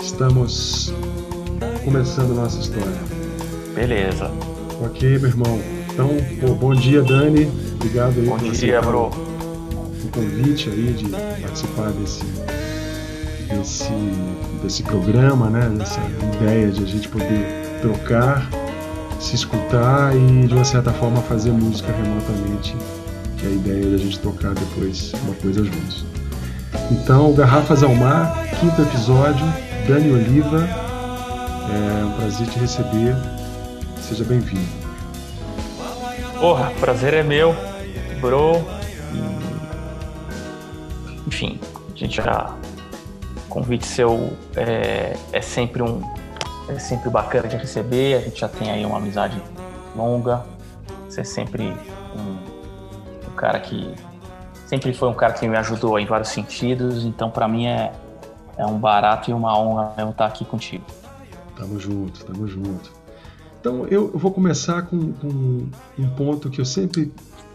Estamos começando nossa história. Beleza. Ok, meu irmão. Então, pô, bom dia, Dani. Obrigado aí Bom por dia, bro. o convite aí de participar desse, desse, desse programa, né? Dessa ideia de a gente poder trocar, se escutar e de uma certa forma fazer música remotamente, que é a ideia da gente tocar depois uma coisa juntos. Então, Garrafas ao Mar, quinto episódio, Dani Oliva, é um prazer te receber, seja bem-vindo. Porra, prazer é meu, bro. Enfim, a gente já. Convite seu é, é sempre um. É sempre bacana de receber. A gente já tem aí uma amizade longa. Você é sempre um cara que. Sempre foi um cara que me ajudou em vários sentidos. Então, pra mim, é, é um barato e uma honra mesmo estar aqui contigo. Tamo junto, tamo junto. Então eu eu vou começar com, com um ponto que eu sempre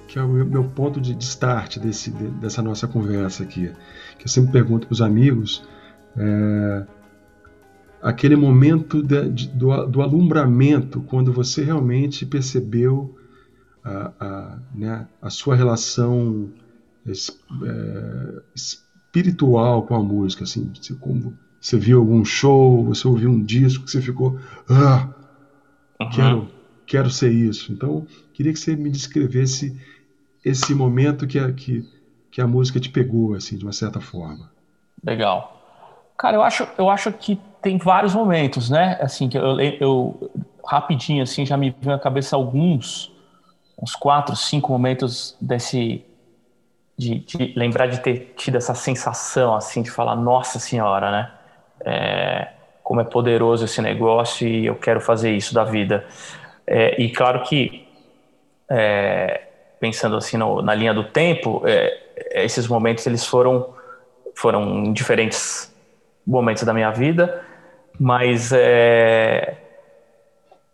que é o meu, ponto de start desse, de- dessa nossa conversa aqui, que eu sempre pergunto para os amigos, é, aquele momento de- do, do alumbramento, quando você realmente percebeu a, a, né, a sua relação é, espiritual com a música, assim, você, como você viu algum show, você ouviu um disco que você ficou, ah, Uhum. quero, quero ser isso. Então, queria que você me descrevesse esse momento que a, que, que a música te pegou, assim, de uma certa forma. Legal. Cara, eu acho, eu acho que tem vários momentos, né? Assim, que eu, eu rapidinho assim já me veio na cabeça alguns, uns quatro, cinco momentos desse de, de lembrar de ter tido essa sensação assim de falar, nossa senhora, né? É, como é poderoso esse negócio e eu quero fazer isso da vida. É, e claro que é, pensando assim no- na linha do tempo, é, esses momentos eles foram foram diferentes momentos da minha vida, mas é,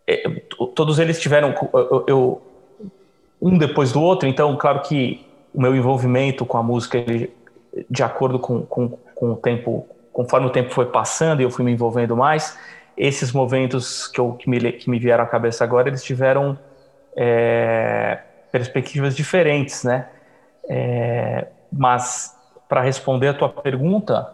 é, todos eles tiveram eu, eu- um depois do outro. Então, claro que o meu envolvimento com a música, ele, de acordo com, com, com o tempo, conforme o tempo foi passando e eu fui me envolvendo mais, esses momentos que, eu, que, me, que me vieram à cabeça agora, eles tiveram é, perspectivas diferentes, né? É, mas para responder a tua pergunta,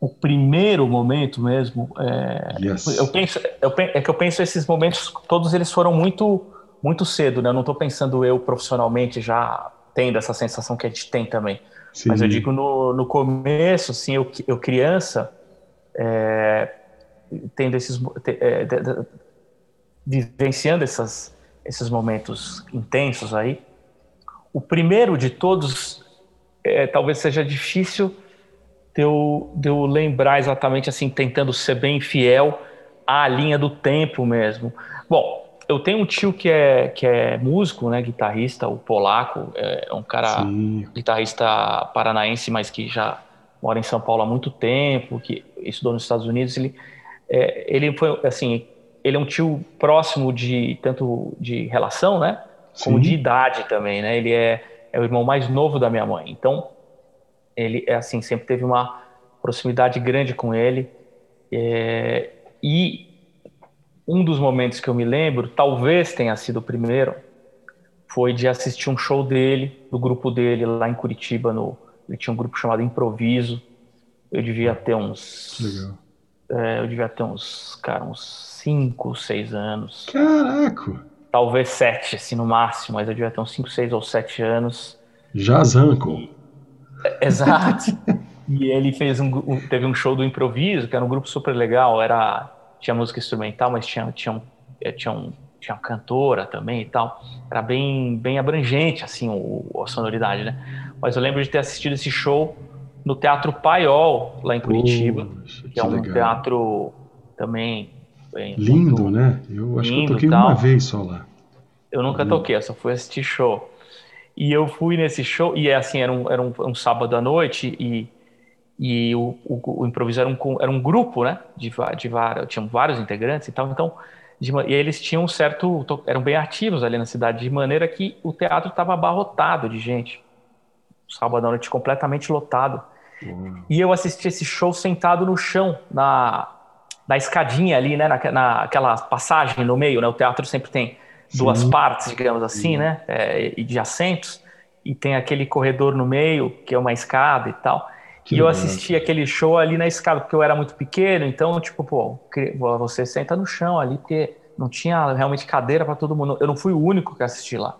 o primeiro momento mesmo, é, Yes. eu penso, eu, é que eu penso esses momentos, todos eles foram muito, muito cedo, né? Eu não estou pensando eu profissionalmente já tendo essa sensação que a gente tem também. Sim. Mas eu digo no, no começo, assim, eu, eu criança, é, tendo esses, é, de- de- vivenciando essas, esses momentos intensos aí. O primeiro de todos, é, talvez seja difícil de eu, de eu lembrar exatamente assim, tentando ser bem fiel à linha do tempo mesmo. Bom, eu tenho um tio que é, que é músico, né, guitarrista, o polaco, é um cara Sim. guitarrista paranaense, mas que já mora em São Paulo há muito tempo, que estudou nos Estados Unidos. Ele, é, ele foi assim, ele é um tio próximo de tanto de relação, né, como Sim. de idade também, né? Ele é, é o irmão mais novo da minha mãe. Então, ele é assim sempre teve uma proximidade grande com ele. É, e um dos momentos que eu me lembro, talvez tenha sido o primeiro, foi de assistir um show dele, do grupo dele lá em Curitiba. No, ele tinha um grupo chamado Improviso. Eu devia ter uns, Legal. é, eu devia ter uns, cara, uns cinco, seis anos Caraca! talvez sete, assim, no máximo, mas eu devia ter uns 5, 6 ou 7 anos. Jazanco. Exato. e ele fez um, um- teve um show do improviso, que era um grupo super legal, era tinha música instrumental, mas tinha tinha um, eh, tinha, um, tinha uma cantora também e tal. Era bem bem abrangente assim o, a sonoridade, né? Mas eu lembro de ter assistido esse show no Teatro Paiol, lá em Curitiba, Poxa, que é um legal. teatro também bem, Lindo, muito- né? Eu acho que eu lindo toquei tal. uma vez só lá. Eu nunca Uhum. toquei, eu só fui assistir show. E eu fui nesse show, e é assim, era um, era um, um sábado à noite, e, e o, o, o improviso era um, era um grupo, né? De, de vários, tinham vários integrantes e tal. Então, De, e eles tinham um certo. eram bem ativos ali na cidade, de maneira que o teatro estava abarrotado de gente. Sábado à noite completamente lotado. Uhum. E eu assisti esse show sentado no chão, na, na escadinha ali, né? Na, naquela passagem no meio, né? O teatro sempre tem duas Sim. partes, digamos assim, Sim. né? É, de assentos. E tem aquele corredor no meio, que é uma escada e tal. Que e eu assisti aquele show ali na escada, porque eu era muito pequeno, então, tipo, pô, você senta no chão ali, porque não tinha realmente cadeira para todo mundo. Eu não fui o único que assisti lá.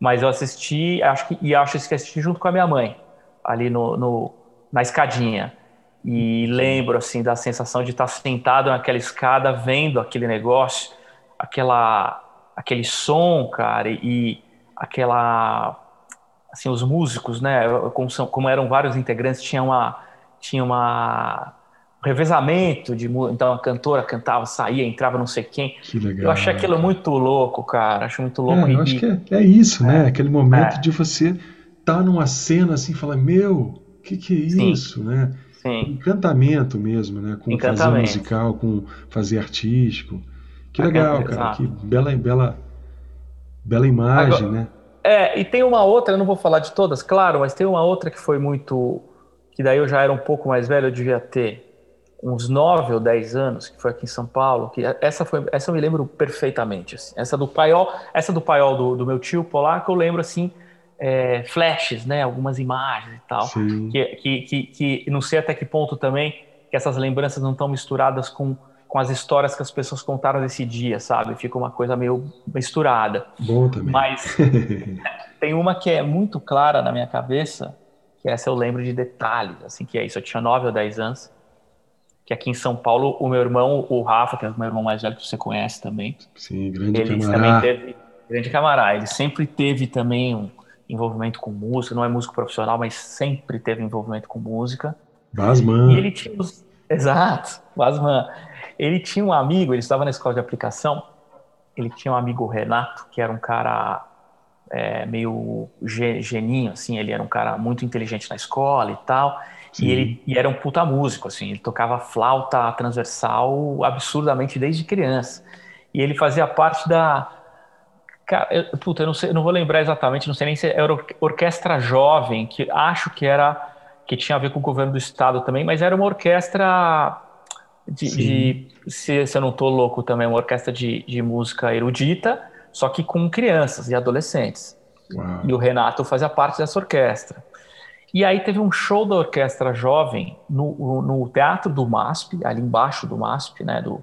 Mas eu assisti, acho que, e acho que assisti junto com a minha mãe, ali no, no na escadinha. E lembro, assim, da sensação de estar sentado naquela escada, vendo aquele negócio, aquela, aquele som, cara, e aquela assim, os músicos, né, como, são, como eram vários integrantes, tinha uma tinha uma um revezamento de então a cantora cantava, saía, entrava não sei quem. Que legal. Eu achei aquilo muito louco, cara. Acho muito louco. É, eu acho que é, é isso, né? é, né? Aquele momento é. de você estar tá numa cena assim, falar, meu, o que, que é Sim. isso, né? Sim. Encantamento mesmo, né? Com fazer musical, com fazer artístico. Que legal, cara. Exato. Que bela, bela, bela imagem, Agora, né? É, e tem uma outra, eu não vou falar de todas, claro, mas tem uma outra que foi muito. que daí eu já era um pouco mais velho, eu devia ter uns 9 ou 10 anos, que foi aqui em São Paulo, que essa foi, essa eu me lembro perfeitamente. Assim. Essa do paiol, essa do paiol do, do meu tio polaco, eu lembro assim, é, flashes, né, algumas imagens e tal, que, que, que, que não sei até que ponto também que essas lembranças não estão misturadas com com as histórias que as pessoas contaram desse dia, sabe? Fica uma coisa meio misturada. Bom também. Mas tem uma que é muito clara na minha cabeça, que essa eu lembro de detalhes, assim, que é isso. Eu tinha 9 ou 10 anos, que aqui em São Paulo, o meu irmão, o Rafa, que é o meu irmão mais velho, que você conhece também. Sim, grande ele camará. também teve, grande camará. Ele sempre teve também um envolvimento com música, não é músico profissional, mas sempre teve envolvimento com música. Basman. E ele tinha os... Exato, Basman. Ele tinha um amigo, ele estava na escola de aplicação, ele tinha um amigo Renato, que era um cara é, meio geninho, assim, ele era um cara muito inteligente na escola e tal, Sim. e ele e era um puta músico, assim, ele tocava flauta transversal absurdamente desde criança. E ele fazia parte da Cara, eu, puta, eu não sei, eu não vou lembrar exatamente, não sei nem se era orquestra jovem, que acho que era que tinha a ver com o governo do estado também, mas era uma orquestra de, de se, se, eu não estou louco também, uma orquestra de, de música erudita, só que com crianças e adolescentes. Uau. E o Renato fazia parte dessa orquestra. E aí teve um show da orquestra jovem no, no Teatro do MASP, ali embaixo do MASP, né, do,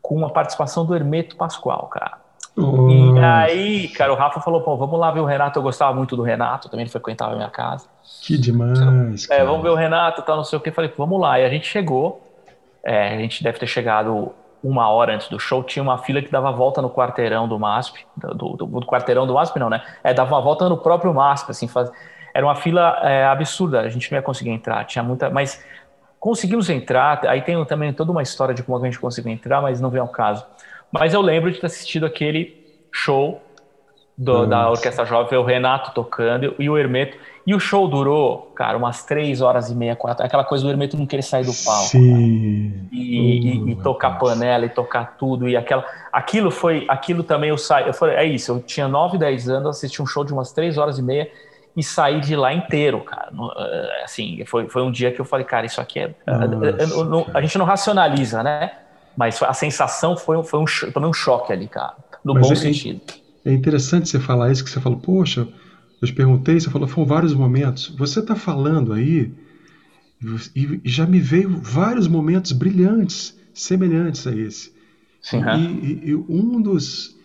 com a participação do Hermeto Pascoal, cara. Oh. E aí, cara, o Rafa falou, pô, vamos lá ver o Renato, eu gostava muito do Renato, também ele frequentava a minha casa. Que demais, É, vamos ver o Renato, tal, não sei o que, falei, vamos lá. E a gente chegou, é, a gente deve ter chegado uma hora antes do show, tinha uma fila que dava volta no quarteirão do MASP, do, do, do quarteirão do MASP não, né? É, dava uma volta no próprio MASP, assim, faz... era uma fila é, absurda, a gente não ia conseguir entrar, tinha muita, mas conseguimos entrar, aí tem também toda uma história de como a gente conseguiu entrar, mas não vem ao caso. Mas eu lembro de ter assistido aquele show do, da Orquestra Jovem, o Renato tocando e o Hermeto, e o show durou, cara, umas três horas e meia, quatro. Aquela coisa do Hermeto não querer sair do palco. Sim. E, uh, e, e, tocar panela e tocar tudo. E aquela, aquilo foi. Aquilo também eu saí. Eu falei, é isso, eu tinha nove dez anos, assisti um show de umas três horas e meia e saí de lá inteiro, cara. Eh, assim, foi, foi um dia que eu falei, cara, isso aqui é. Nossa, a gente não racionaliza, né? Mas a sensação foi, foi um, também um choque ali, cara. No Mas bom é, sentido. É interessante você falar isso, que você falou, poxa eu te perguntei, você falou, foram vários momentos. Você está falando aí, e já me veio vários momentos brilhantes, semelhantes a esse. Sim, e, e, e, um dos,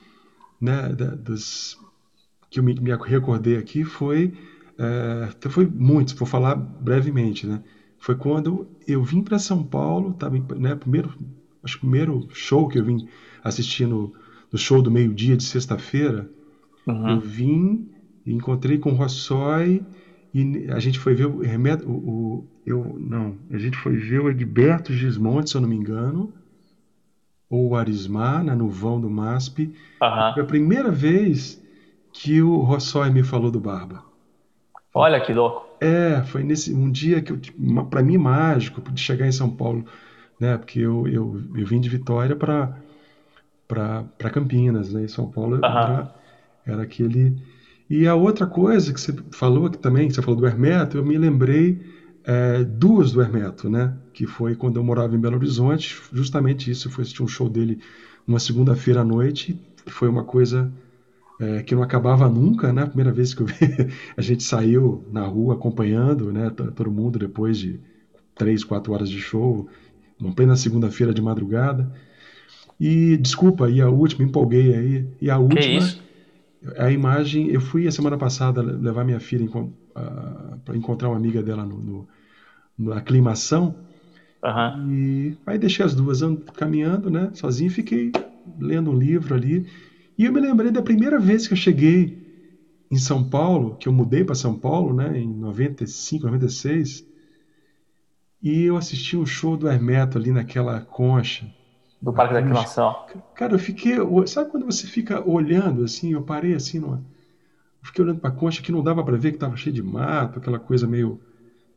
né, da, dos que eu me, me, recordei aqui foi, é, foi muitos, vou falar brevemente, né? Foi quando eu vim para São Paulo, tava, né, primeiro, acho que o primeiro show que eu vim assistir no, no show do meio-dia de sexta-feira, uhum. eu vim encontrei com o Rossói e a gente foi ver o. O, o, eu, não, a gente foi ver o Egberto Gismonte, se eu não me engano, ou o Arismar, no vão do MASP. Uhum. Foi a primeira vez que o Rossói me falou do Barba. Olha que louco. É, foi nesse um dia que para mim mágico de chegar em São Paulo, né? Porque eu, eu, eu vim de Vitória para para Campinas, né? Em São Paulo uhum. era, era aquele. E a outra coisa que você falou que também, que você falou do Hermeto, eu me lembrei é, duas do Hermeto, né? Que foi quando eu morava em Belo Horizonte, justamente isso. Eu fui assistir um show dele uma segunda-feira à noite. Foi uma coisa é, que não acabava nunca, né? A primeira vez que eu vi, a gente saiu na rua acompanhando, né? Todo mundo depois de três, quatro horas de show, uma plena segunda-feira de madrugada. E desculpa, e a última, empolguei aí. E a última, a imagem, eu fui a semana passada levar minha filha para encontrar uma amiga dela no, no, na aclimação. Uhum. E aí deixei as duas caminhando, né? Sozinho, fiquei lendo um livro ali. E eu me lembrei da primeira vez que eu cheguei em São Paulo, que eu mudei para São Paulo, né? Em 95, 96. E eu assisti um show do Hermeto ali naquela concha. Do Parque da Aclimação. Cara, eu fiquei. Sabe quando você fica olhando assim? Eu parei assim numa. Eu fiquei olhando para a concha que não dava para ver que estava cheio de mato, aquela coisa meio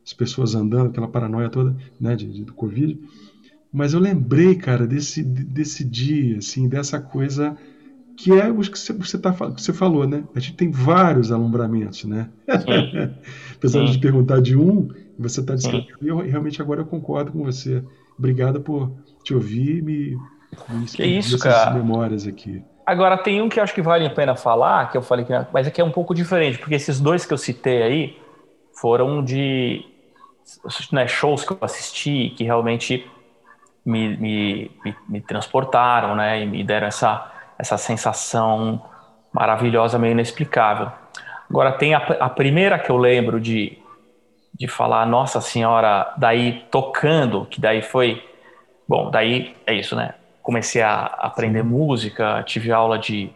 as pessoas andando, aquela paranoia toda, né, de, de, do Covid. Mas eu lembrei, cara, desse, desse dia, assim, dessa coisa que é o que você, tá, que você falou, né? A gente tem vários alumbramentos, né? Apesar Sim. de perguntar de um, você está descrevendo, e realmente agora eu concordo com você. Obrigado por te ouvir e me, me que isso, cara. memórias aqui. Agora, tem um que acho que vale a pena falar, que eu falei que. Mas aqui é um pouco diferente, porque esses dois que eu citei aí foram de né, shows que eu assisti que realmente me, me, me, me, transportaram, né? E me deram essa, essa sensação maravilhosa, meio inexplicável. Agora, tem a, a primeira que eu lembro de, de falar, Nossa Senhora, daí tocando, que daí foi. Bom, daí é isso, né? Comecei a aprender música, tive aula de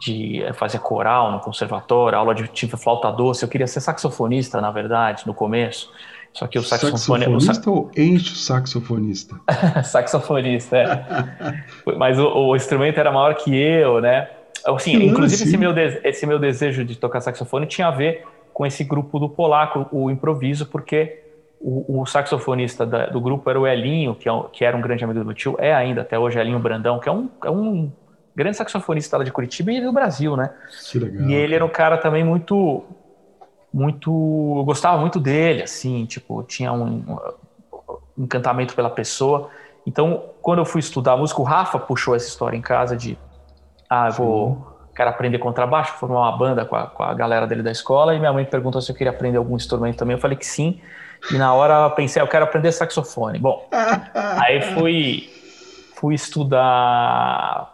de fazer coral no conservatório, aula de tive flauta doce. Eu queria ser saxofonista, na verdade, no começo. Só que o saxofone. Saxofonista o ou enche o saxofonista? saxofonista, é. Mas o, o, instrumento era maior que eu, né? Assim, que inclusive, esse meu, de, esse meu desejo de tocar saxofone tinha a ver com esse grupo do polaco, o improviso, porque o, o saxofonista da, do grupo era o Elinho, que, é, que, era um grande amigo do tio, é ainda até hoje Elinho Brandão, que é um, é um grande saxofonista lá de Curitiba e do Brasil, né? Que legal. E ele era um cara também muito muito. Eu gostava muito dele, assim, tipo, tinha um, um encantamento pela pessoa. Então, quando eu fui estudar música, o Rafa puxou essa história em casa de. Ah, eu vou. Quero aprender contrabaixo, formar uma banda com a, com a galera dele da escola. E minha mãe perguntou se eu queria aprender algum instrumento também. Eu falei que sim. E na hora eu pensei, eu quero aprender saxofone. Bom, aí fui, fui estudar,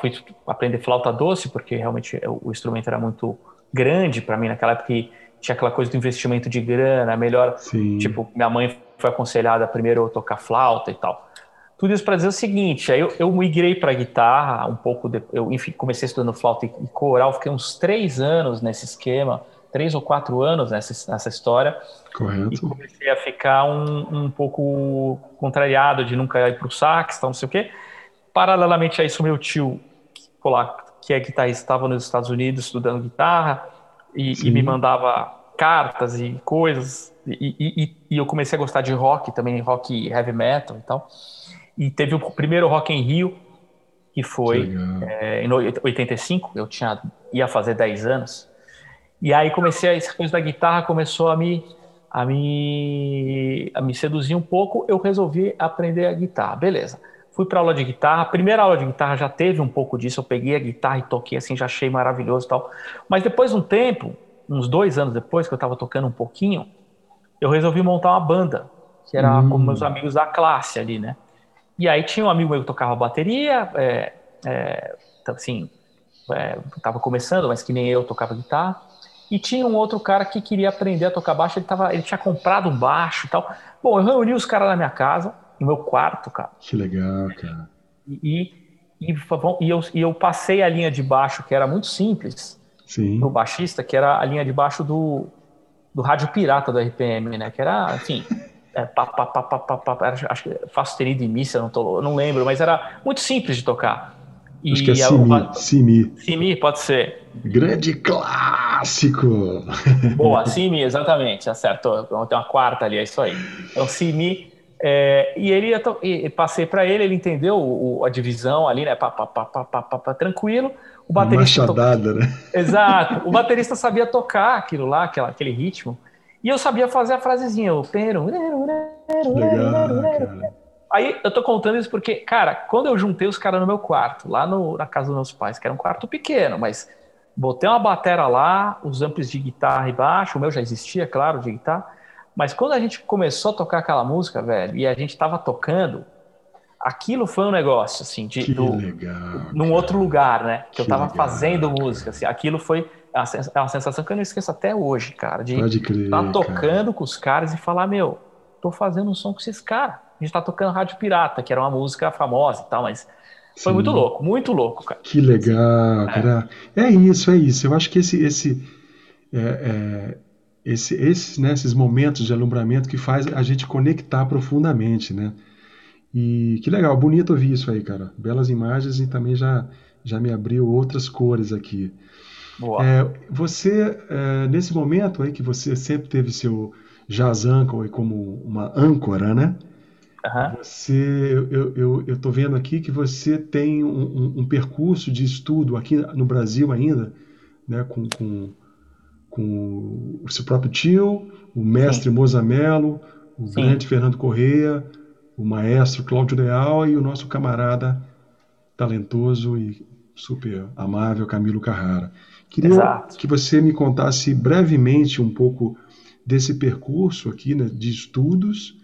fui aprender flauta doce, porque realmente o instrumento era muito grande para mim naquela época tinha aquela coisa do investimento de grana, melhor. Sim. Tipo, minha mãe foi aconselhada primeiro a tocar flauta e tal. Tudo isso para dizer o seguinte: aí eu, eu migrei para guitarra um pouco. De, eu enfim, comecei estudando flauta e, coral, fiquei uns três anos nesse esquema, três ou quatro anos nessa, nessa história. Correto. E comecei a ficar um, um pouco contrariado de nunca ir para o sax, tal, não sei o quê. Paralelamente a isso, meu tio, que é guitarrista, estava nos Estados Unidos estudando guitarra e, e me mandava cartas e coisas. E, e, e, eu comecei a gostar de rock também, rock heavy metal e tal. E teve o primeiro Rock em Rio, que foi é, em 85, eu tinha, ia fazer 10 anos. E aí comecei, a, essa coisa da guitarra começou a me, a me, a me seduzir um pouco, eu resolvi aprender a guitarra. Beleza. Fui para aula de guitarra. A primeira aula de guitarra já teve um pouco disso. Eu peguei a guitarra e toquei assim, já achei maravilhoso e tal. Mas depois de um tempo, uns dois anos depois que eu estava tocando um pouquinho, eu resolvi montar uma banda, que era hum. com meus amigos da classe ali, né? E aí tinha um amigo meu que tocava bateria, é, é, assim, é, tava começando, mas que nem eu tocava guitarra. E tinha um outro cara que queria aprender a tocar baixo, ele, tava, ele tinha comprado um baixo e tal. Bom, eu reuni os caras na minha casa, no meu quarto, cara. Que legal, cara. E, e, e, eu, e eu passei a linha de baixo, que era muito simples, Sim. pro baixista, que era a linha de baixo do, do rádio pirata do RPM, né? Que era, assim, é, pá, pá, pá, pá, pá, pá, era, acho que faço terido de missa, não, tô, não lembro, mas era muito simples de tocar. E acho que é Simi, Simi. Simi, pode ser. Grande clássico! Boa, Simi, exatamente, acertou. Tem uma quarta ali, é isso aí. Então, Simi É, e ele e passei para ele, ele entendeu o, a divisão ali, né? Pá, pá, pá, pá, pá, pá, pá tranquilo. O baterista Machadada, né? Exato. O baterista sabia tocar aquilo lá, aquela, aquele ritmo. E eu sabia fazer a frasezinha, o Legal, Aí eu tô contando isso porque, cara, quando eu juntei os caras no meu quarto, lá no, na casa dos meus pais, que era um quarto pequeno, mas botei uma batera lá, os amplos de guitarra e baixo, o meu já existia, claro, de guitarra. Mas quando a gente começou a tocar aquela música, velho, e a gente tava tocando, aquilo foi um negócio, assim, de. Que do, legal. Num outro lugar, né? Que, que eu tava legal. fazendo música, assim. Aquilo foi é uma sensação que eu não esqueço até hoje, cara. De estar tá tocando cara. com os caras e falar, meu, tô fazendo um som com esses caras. A gente tá tocando Rádio Pirata, que era uma música famosa e tal, mas foi Sim. muito louco, muito louco, cara. Que legal, é. cara. É isso, é isso. Eu acho que esse, esse, é, é, esse, esses, né, esses momentos de alumbramento que faz a gente conectar profundamente, né? E que legal, bonito ouvir isso aí, cara. Belas imagens e também já, já me abriu outras cores aqui. É, você, é, nesse momento aí que você sempre teve seu jazz uncle como uma âncora, né? Uhum. Você, eu, eu, eu tô vendo aqui que você tem um, um, um, percurso de estudo aqui no Brasil ainda, né? Com, com, com o seu próprio tio, o mestre Sim. Mozamelo, o Sim. grande Fernando Correia, o maestro Cláudio Leal e o nosso camarada talentoso e super amável Camilo Carrara. Queria Exato. que você me contasse brevemente um pouco desse percurso aqui né, de estudos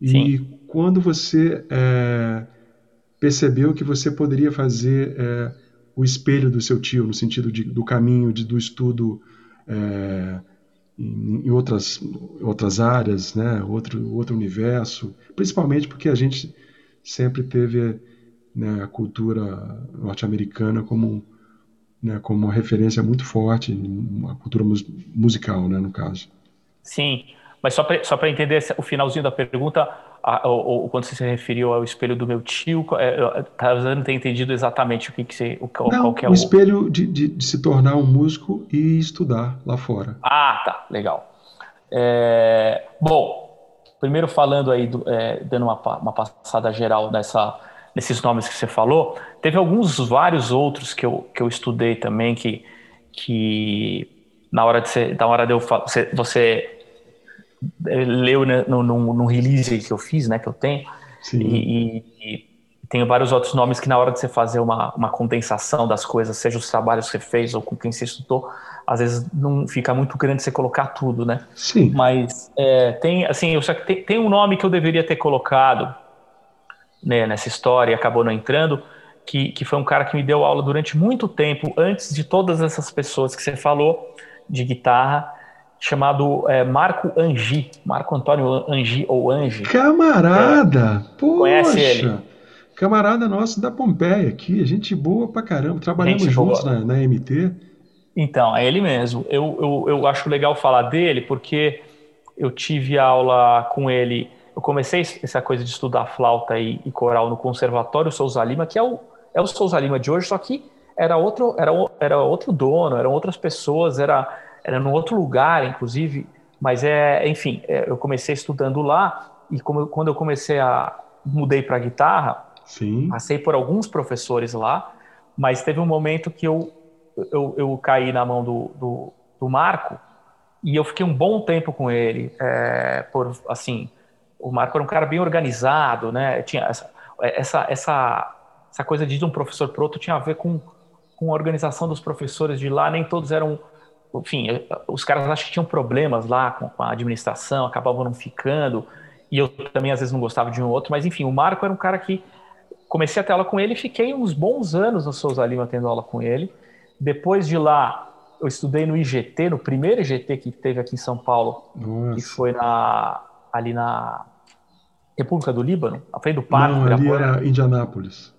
e Sim. quando você é, percebeu que você poderia fazer é, o espelho do seu tio, no sentido de, do caminho de, do estudo é, em, em, outras, outras áreas, né, outro, outro universo, principalmente porque a gente sempre teve né, a cultura norte-americana como né, como uma referência muito forte, uma cultura musical, né, no caso. Sim, mas só para só entender o finalzinho da pergunta, a, o, quando você se referiu ao espelho do meu tio, é, talvez eu não tenha entendido exatamente o que, que você, o, não, qual que é o... o espelho de, de, de, se tornar um músico e estudar lá fora. Ah, tá, legal. É, bom, primeiro falando aí, do, é, dando uma, uma passada geral nessa nesses nomes que você falou, teve alguns vários outros que eu, que eu estudei também que, que na hora de você, na hora de eu você, você leu né, no, no, no, release que eu fiz, né, que eu tenho, e, e tenho vários outros nomes que na hora de você fazer uma, uma condensação das coisas, seja os trabalhos que você fez ou com quem você estudou, às vezes não fica muito grande você colocar tudo, né? Sim. Mas é, tem, assim, eu só que tem, tem um nome que eu deveria ter colocado, né, nessa história e acabou não entrando, que, que foi um cara que me deu aula durante muito tempo, antes de todas essas pessoas que você falou de guitarra, chamado é, Marco Angi, Marco Antônio Angi ou Angi. Camarada! É, poxa, conhece ele? Camarada nosso da Pompeia aqui, gente boa pra caramba, trabalhamos gente juntos na, na, MT. Então, é ele mesmo. Eu, eu, eu acho legal falar dele porque eu tive aula com ele eu comecei essa coisa de estudar flauta e, e coral no Conservatório Souza Lima, que é o, é o Souza Lima de hoje, só que era outro, era, era outro dono, eram outras pessoas, era, era num outro lugar, inclusive. Mas é, enfim, é, eu comecei estudando lá e como, quando eu comecei a mudei para guitarra, Sim. passei por alguns professores lá, mas teve um momento que eu eu, eu caí na mão do, do, do Marco e eu fiquei um bom tempo com ele, é, por assim o Marco era um cara bem organizado, né? Tinha essa, essa, essa, essa coisa de um professor para outro tinha a ver com, com a organização dos professores de lá. Nem todos eram, enfim, os caras acho que tinham problemas lá com, com a administração, acabavam não ficando. E eu também às vezes não gostava de um outro, mas enfim, o Marco era um cara que comecei a ter aula com ele e fiquei uns bons anos no Souza Lima tendo aula com ele. Depois de lá, eu estudei no IGT, no primeiro IGT que teve aqui em São Paulo, Nossa. que foi na ali na República do Líbano, à frente do Parque. Não, ali era Indianápolis.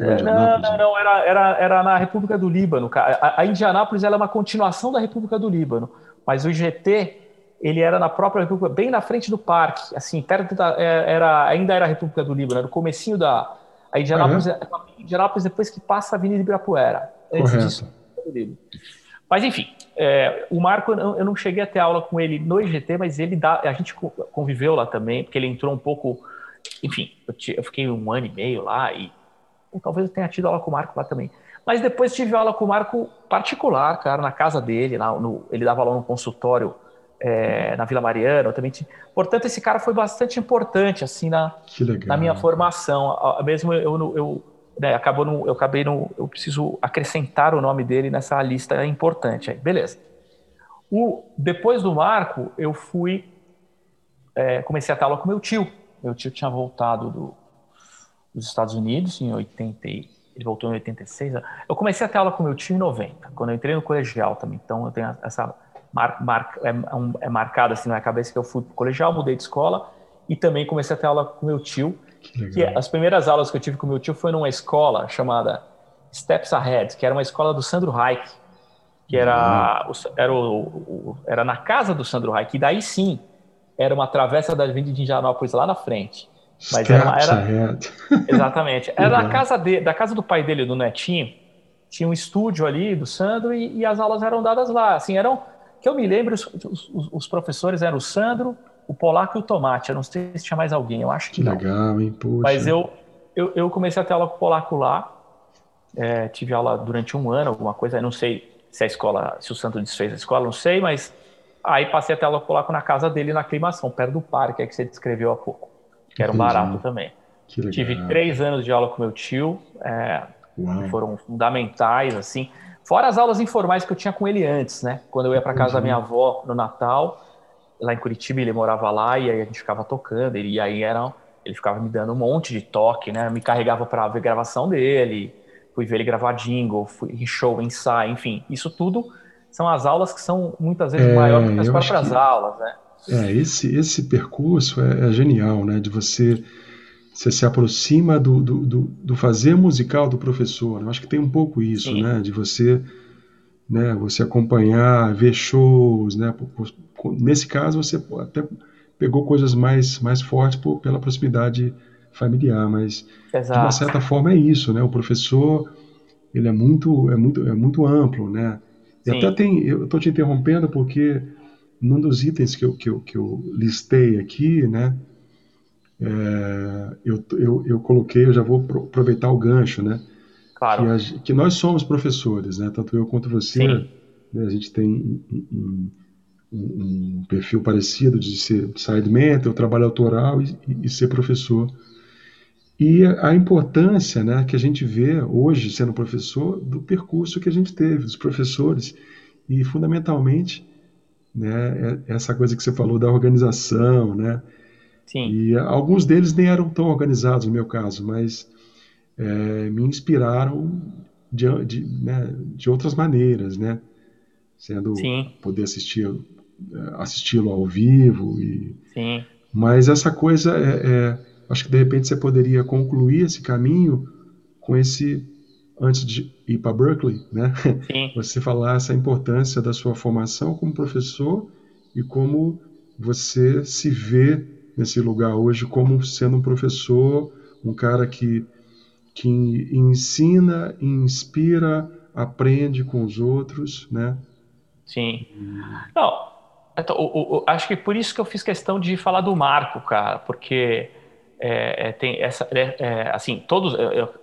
É, não, não, não, era, era, era na República do Líbano. A, a Indianápolis é uma continuação da República do Líbano, mas o GT ele era na própria República, bem na frente do parque, assim, perto da, é, era, ainda era a República do Líbano, era o comecinho da a Indianápolis, uhum. Indianápolis depois que passa a Avenida Ibirapuera, antes Correto. disso. Mas enfim, é, o Marco, eu não cheguei a ter aula com ele no IGT, mas ele dá, a gente conviveu lá também, porque ele entrou um pouco. Enfim, eu, eu fiquei um ano e meio lá e ou talvez eu tenha tido aula com o Marco lá também. Mas depois tive aula com o Marco particular, cara, na casa dele, lá no, ele dava aula no consultório é, na Vila Mariana. também tinha... Portanto, esse cara foi bastante importante assim na, na minha formação. Mesmo eu, eu né, acabou no, eu acabei no, eu preciso acrescentar o nome dele nessa lista importante. Aí, beleza. O, depois do Marco, eu fui é, comecei a aula com meu tio. Meu tio tinha voltado do, dos Estados Unidos em 80, ele voltou em 86. Eu comecei a ter aula com meu tio em 90, quando eu entrei no colegial também. Então eu tenho essa mar, mar, é, é, é marcada assim na minha cabeça que eu fui pro colegial, mudei de escola e também comecei a ter aula com meu tio que, que as primeiras aulas que eu tive com meu tio foi numa escola chamada Steps Ahead, que era uma escola do Sandro Reich, que era, uhum. era, o, o, era na casa do Sandro Reich, e daí sim era uma travessa da Avenida de Indianópolis lá na frente. Mas Steps era, era ahead. exatamente. Era da casa, de, da casa do pai dele, do Netinho, tinha um estúdio ali do Sandro e, e as aulas eram dadas lá. Assim, eram que eu me lembro, os, os, os professores eram o Sandro, o Polaco e o Tomate. Eu não sei se tinha mais alguém, eu acho que, que legal, hein? Puxa. Mas eu, eu, eu, comecei a ter aula com o Polaco lá. É, tive aula durante um ano, alguma coisa. Não sei se a escola, se o Santo desfez a escola, não sei, mas aí passei a ter aula com o Polaco na casa dele na aclimação, perto do parque, é que você descreveu há pouco. Que era um barato também. Tive três anos de aula com meu tio, é, foram fundamentais, assim. Fora as aulas informais que eu tinha com ele antes, né? Quando eu ia para casa da minha avó no Natal, lá em Curitiba, ele morava lá e aí a gente ficava tocando, ele, e aí era, ele ficava me dando um monte de toque, né? Me carregava para ver gravação dele, fui ver ele gravar jingle, fui show, ensaio, enfim, isso tudo são as aulas que são muitas vezes é, maiores que as próprias que, aulas, né? É, esse, esse percurso é, é, genial, né? De você, você se aproxima do, do, do, do fazer musical do professor. Eu acho que tem um pouco isso, Sim. né? De você, né? Você acompanhar, ver shows, né? Nesse caso você até pegou coisas mais mais fortes por, pela proximidade familiar, mas Exato. de uma certa forma é isso, né? O professor ele é muito é muito é muito amplo, né? E Sim. até tem eu estou te interrompendo porque num dos itens que eu, que eu, que eu listei aqui, né? É, eu, eu, eu coloquei, eu já vou aproveitar o gancho, né? Claro. Que, a, que nós somos professores, né? Tanto eu quanto você, né? a gente tem um, um, um, perfil parecido de ser side mentor, trabalho autoral e, e, ser professor. E a importância né, que a gente vê hoje, sendo professor, do percurso que a gente teve, dos professores, e fundamentalmente né, é, essa coisa que você falou da organização, né? Sim. E alguns deles nem eram tão organizados, no meu caso, mas é, me inspiraram de, de, né, de outras maneiras, né? Sendo Sim. poder assistir assisti-lo ao vivo e Sim. mas essa coisa é, é, acho que de repente você poderia concluir esse caminho com esse antes de ir para Berkeley né Sim. você falar essa importância da sua formação como professor e como você se vê nesse lugar hoje como sendo um professor um cara que que ensina inspira aprende com os outros né Sim. Não, então, o, o, acho que por isso que eu fiz questão de falar do Marco, cara, porque é, é, tem essa, é, é assim, todos, eu, eu,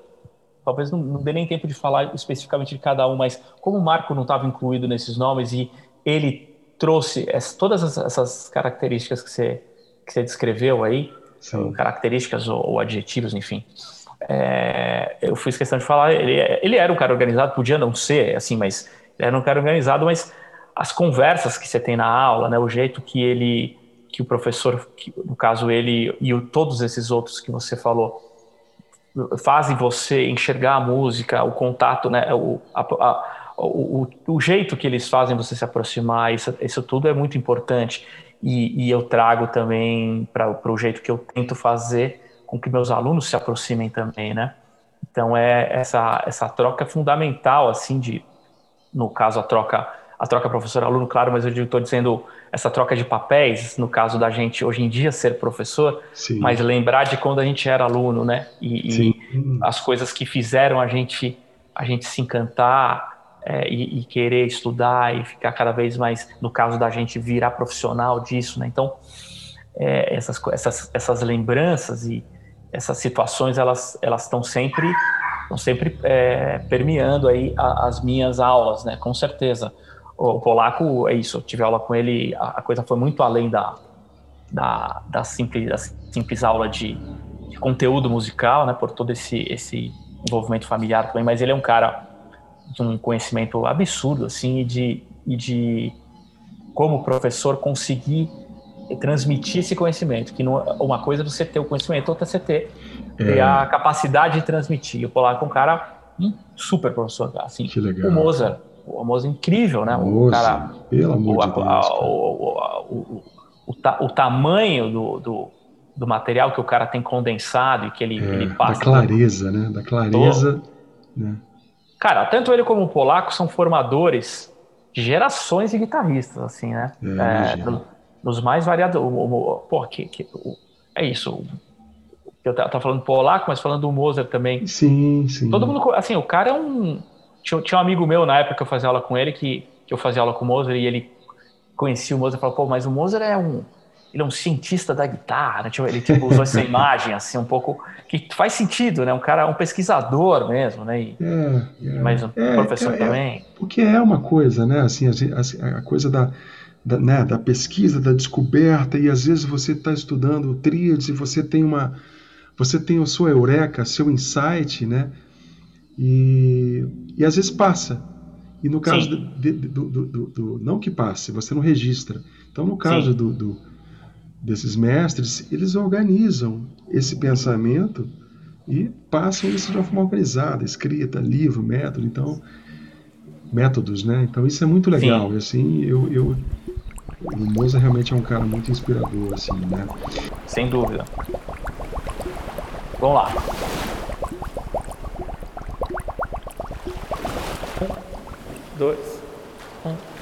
talvez não, não dê nem tempo de falar especificamente de cada um, mas como o Marco não estava incluído nesses nomes e ele trouxe essa, todas essas características que você, que você descreveu aí, Sim. características ou, ou, adjetivos, enfim, é, eu fiz questão de falar, ele, ele era um cara organizado, podia não ser, assim, mas era um cara organizado, mas as conversas que você tem na aula, né, o jeito que ele, que o professor, que, no caso ele e o, todos esses outros que você falou, fazem você enxergar a música, o contato, né, o, a, a, o, o, jeito que eles fazem você se aproximar, isso, isso tudo é muito importante. E, e eu trago também para o jeito que eu tento fazer com que meus alunos se aproximem também, né? Então é essa essa troca fundamental assim de no caso a troca a troca professor-aluno, claro, mas eu estou dizendo essa troca de papéis, no caso da gente hoje em dia ser professor, Sim. mas lembrar de quando a gente era aluno, né? E, e as coisas que fizeram a gente, a gente se encantar, é, e, e, querer estudar e ficar cada vez mais, no caso da gente, virar profissional disso, né? Então, é, essas, essas, essas lembranças e essas situações, elas elas estão sempre estão sempre é, permeando aí as minhas aulas, né? Com certeza. O, polaco é isso. Eu tive aula com ele, a, coisa foi muito além da da, da simples da simples aula de, de conteúdo musical, né? Por todo esse esse envolvimento familiar também. Mas ele é um cara de um conhecimento absurdo, assim, e de, e de como professor conseguir transmitir esse conhecimento, que não, uma coisa é você ter o conhecimento, outra é você ter, é. a capacidade de transmitir. O Polaco é um cara um super professor, assim. O Mozart, o é incrível, né? O cara, pelo amor o, de Deus. O, o, o, o, tamanho do, do, do, material que o cara tem condensado e que ele, é, ele passa. Da clareza, né? Da clareza, né? Cara, tanto ele como o Polaco são formadores de gerações de guitarristas, assim, né? É, é, nos mais variados. Pô, que, que, é isso. Eu tava falando polaco, mas falando do Mozart também. Sim, sim. Todo mundo, assim, o cara é um. Tinha, tinha um amigo meu na época que eu fazia aula com ele, que, que eu fazia aula com o Mozart, e ele conhecia o Mozart e falou: pô, mas o Mozart é um ele é um cientista da guitarra? Tipo, ele tipo, usou essa imagem assim um pouco que faz sentido, né? Um cara, um pesquisador mesmo, né? E, é, é, mas um é, professor é, também. porque é uma coisa, né? Assim, a, a coisa da, da, né, da pesquisa, da descoberta e às vezes você está estudando tríades e você tem uma, você tem a sua eureka, seu insight, né? E, e às vezes passa. E no caso do, do, do, do, não que passe, você não registra. Então no caso do desses mestres, eles organizam esse pensamento e passam isso de uma forma organizada, escrita, livro, método, então métodos, né? Então isso é muito legal. E, assim, eu, eu o Moza realmente é um cara muito inspirador, assim, né? Sem dúvida. Vamos lá. Dois, um.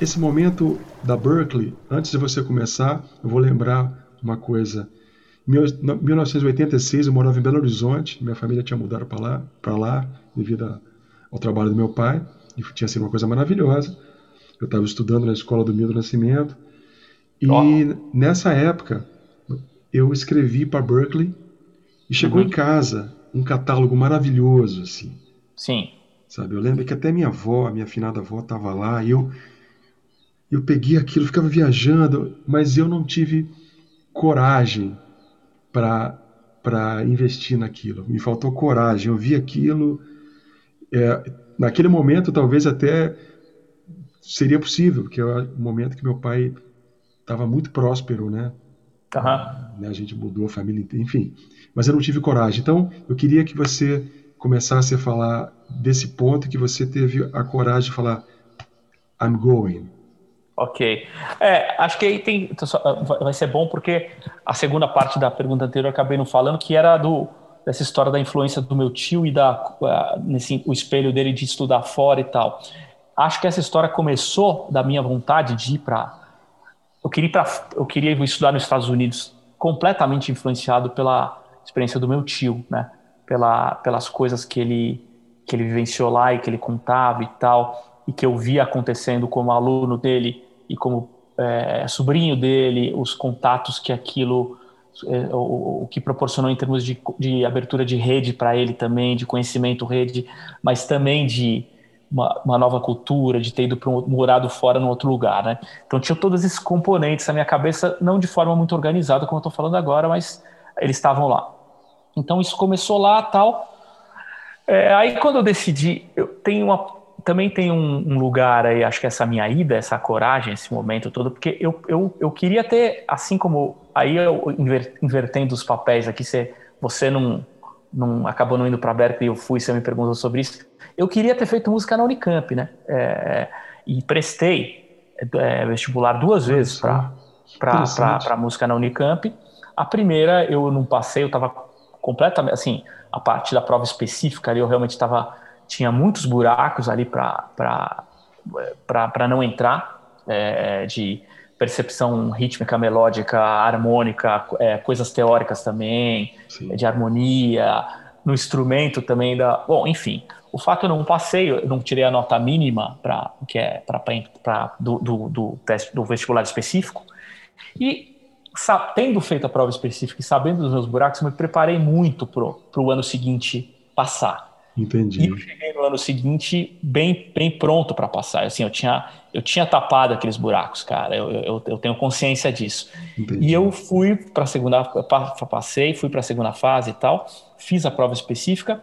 Esse momento da Berkeley, antes de você começar, eu vou lembrar uma coisa. Em 1986, eu morava em Belo Horizonte, minha família tinha mudado para lá, para lá devido ao trabalho do meu pai, e tinha sido uma coisa maravilhosa. Eu estava estudando na escola do Mildo Nascimento, e nessa época eu escrevi para Berkeley e chegou uhum. em casa um catálogo maravilhoso, assim. Sim. Sabe, eu lembro que até minha avó, minha afinada avó, estava lá e eu eu peguei aquilo, ficava viajando, mas eu não tive coragem para para investir naquilo. Me faltou coragem. Eu vi aquilo. É, naquele momento, talvez até seria possível, porque é o momento que meu pai estava muito próspero, né? Uhum. A gente mudou a família, enfim. Mas eu não tive coragem. Então, eu queria que você começasse a falar desse ponto que você teve a coragem de falar I'm going. Ok. É, acho que aí tem. Então, vai ser bom porque a segunda parte da pergunta anterior eu acabei não falando, que era do, dessa história da influência do meu tio e da, nesse, o espelho dele de estudar fora e tal. Acho que essa história começou da minha vontade de ir para. Eu queria, ir pra, eu queria estudar nos Estados Unidos completamente influenciado pela experiência do meu tio, né? Pela, pelas coisas que ele, que ele vivenciou lá e que ele contava e tal, e que eu via acontecendo como aluno dele e como é, sobrinho dele, os contatos que aquilo, é, o, o, que proporcionou em termos de, de abertura de rede para ele também, de conhecimento rede, mas também de uma, uma nova cultura, de ter ido para um, morado fora num outro lugar, né? Então tinha todos esses componentes na minha cabeça, não de forma muito organizada como eu estou falando agora, mas eles estavam lá. Então isso começou lá, tal. É, aí quando eu decidi, eu tenho uma também tem um, um, lugar aí, acho que essa minha ida, essa coragem, esse momento todo, porque eu, eu, eu queria ter, assim como aí eu inver, invertendo os papéis aqui, você, você não, não acabou não indo para Berkeley, eu fui, você me perguntou sobre isso. Eu queria ter feito música na Unicamp, né? É, e prestei é, vestibular duas vezes para música na Unicamp. A primeira eu não passei, eu estava completamente, assim, a parte da prova específica ali, eu realmente estava tinha muitos buracos ali para não entrar, é, de percepção rítmica, melódica, harmônica, é, coisas teóricas também, Sim. de harmonia, no instrumento também da. Bom, enfim, o fato eu não passei, eu não tirei a nota mínima para que é para do, do, do, teste do vestibular específico e tendo feito a prova específica e sabendo dos meus buracos, eu me preparei muito para o ano seguinte passar. Entendi. E eu cheguei no ano seguinte bem, bem pronto para passar. Assim, eu tinha, eu tinha tapado aqueles buracos, cara. Eu, eu, eu tenho consciência disso. Entendi. E eu fui para a segunda, passei, fui para a segunda fase e tal, fiz a prova específica.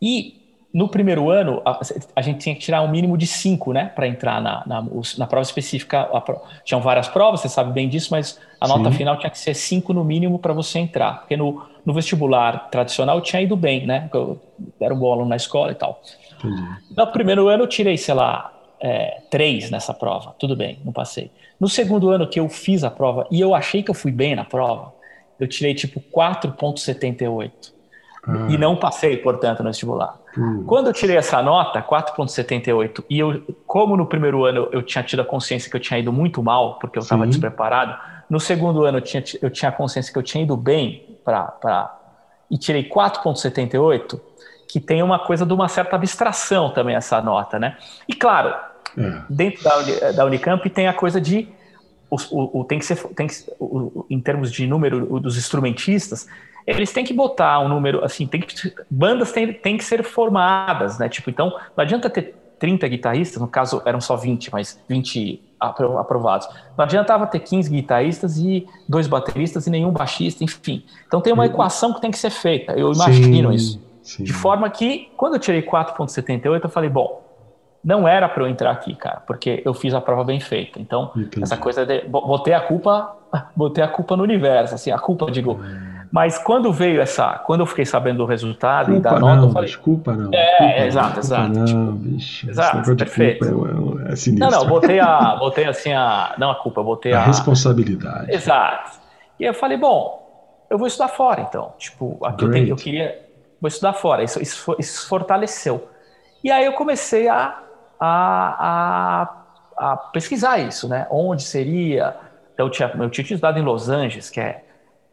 E no primeiro ano, a, a, gente tinha que tirar um mínimo de cinco, né, para entrar na, na, na, prova específica. A, tinham várias provas, você sabe bem disso, mas a Sim. nota final tinha que ser cinco no mínimo para você entrar. Porque no, no vestibular tradicional eu tinha ido bem, né? Eu era um bom aluno na escola e tal. Entendi. No primeiro ano eu tirei, sei lá, é, três nessa prova. Tudo bem, não passei. No segundo ano que eu fiz a prova, e eu achei que eu fui bem na prova, eu tirei tipo 4,78. Ah. E não passei, portanto, no vestibular. Hum. Quando eu tirei essa nota, 4,78, e eu, como no primeiro ano eu tinha tido a consciência que eu tinha ido muito mal, porque eu estava despreparado, no segundo ano eu tinha, eu tinha a consciência que eu tinha ido bem para. e tirei 4,78, que tem uma coisa de uma certa abstração também essa nota, né? E claro, é. dentro da, da Unicamp tem a coisa de o, o, o, tem que ser, tem que, o, em termos de número dos instrumentistas, eles têm que botar um número, assim, tem que, bandas têm, têm que ser formadas, né? Tipo, então, não adianta ter 30 guitarristas, no caso eram só 20, mas 20 aprovados. Não adiantava ter 15 guitarristas e dois bateristas e nenhum baixista, enfim. Então tem uma equação que tem que ser feita, eu imagino sim, isso. Sim. De forma que, quando eu tirei 4,78, eu falei, bom, não era para eu entrar aqui, cara, porque eu fiz a prova bem feita. Então, Entendi. essa coisa de botei a culpa, botei a culpa no universo, assim, a culpa, digo, hum mas quando veio essa, quando eu fiquei sabendo do resultado culpa e da nota, não, eu falei, desculpa não. É, culpa, exato, exato. Não, tipo, bicho, exato, perfeito. É, é, sinistro. Não, não, botei a, botei assim a, não a culpa, botei a, a responsabilidade. Exato. E eu falei, bom, eu vou estudar fora então. Tipo, aqui eu, tenho, eu, queria, vou estudar fora. Isso, isso, isso fortaleceu. E aí eu comecei a, a, a, a pesquisar isso, né? Onde seria. Então, eu tinha, eu tinha estudado em Los Angeles, que é,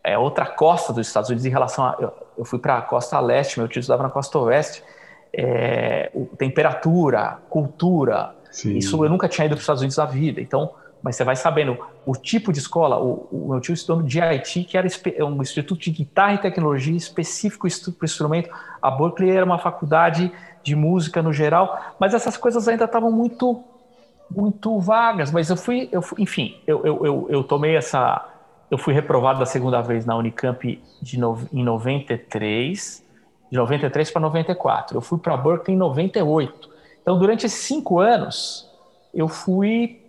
é outra costa dos Estados Unidos em relação a. Eu, eu fui para a costa leste, meu tio estudava na costa oeste. É, o, temperatura, cultura, Sim. isso eu nunca tinha ido para os Estados Unidos na vida. Então, mas você vai sabendo o tipo de escola. O, o meu tio estudou no GIT, que era é um instituto de guitarra e tecnologia específico para o instrumento. A Berkeley era uma faculdade de música no geral, mas essas coisas ainda estavam muito muito vagas. Mas eu fui, eu fui enfim, eu, eu, eu, eu, tomei essa. Eu fui reprovado da segunda vez na Unicamp de no, em 93, de 93 para 94. Eu fui para Berkeley em 98. Então, durante esses cinco anos, eu fui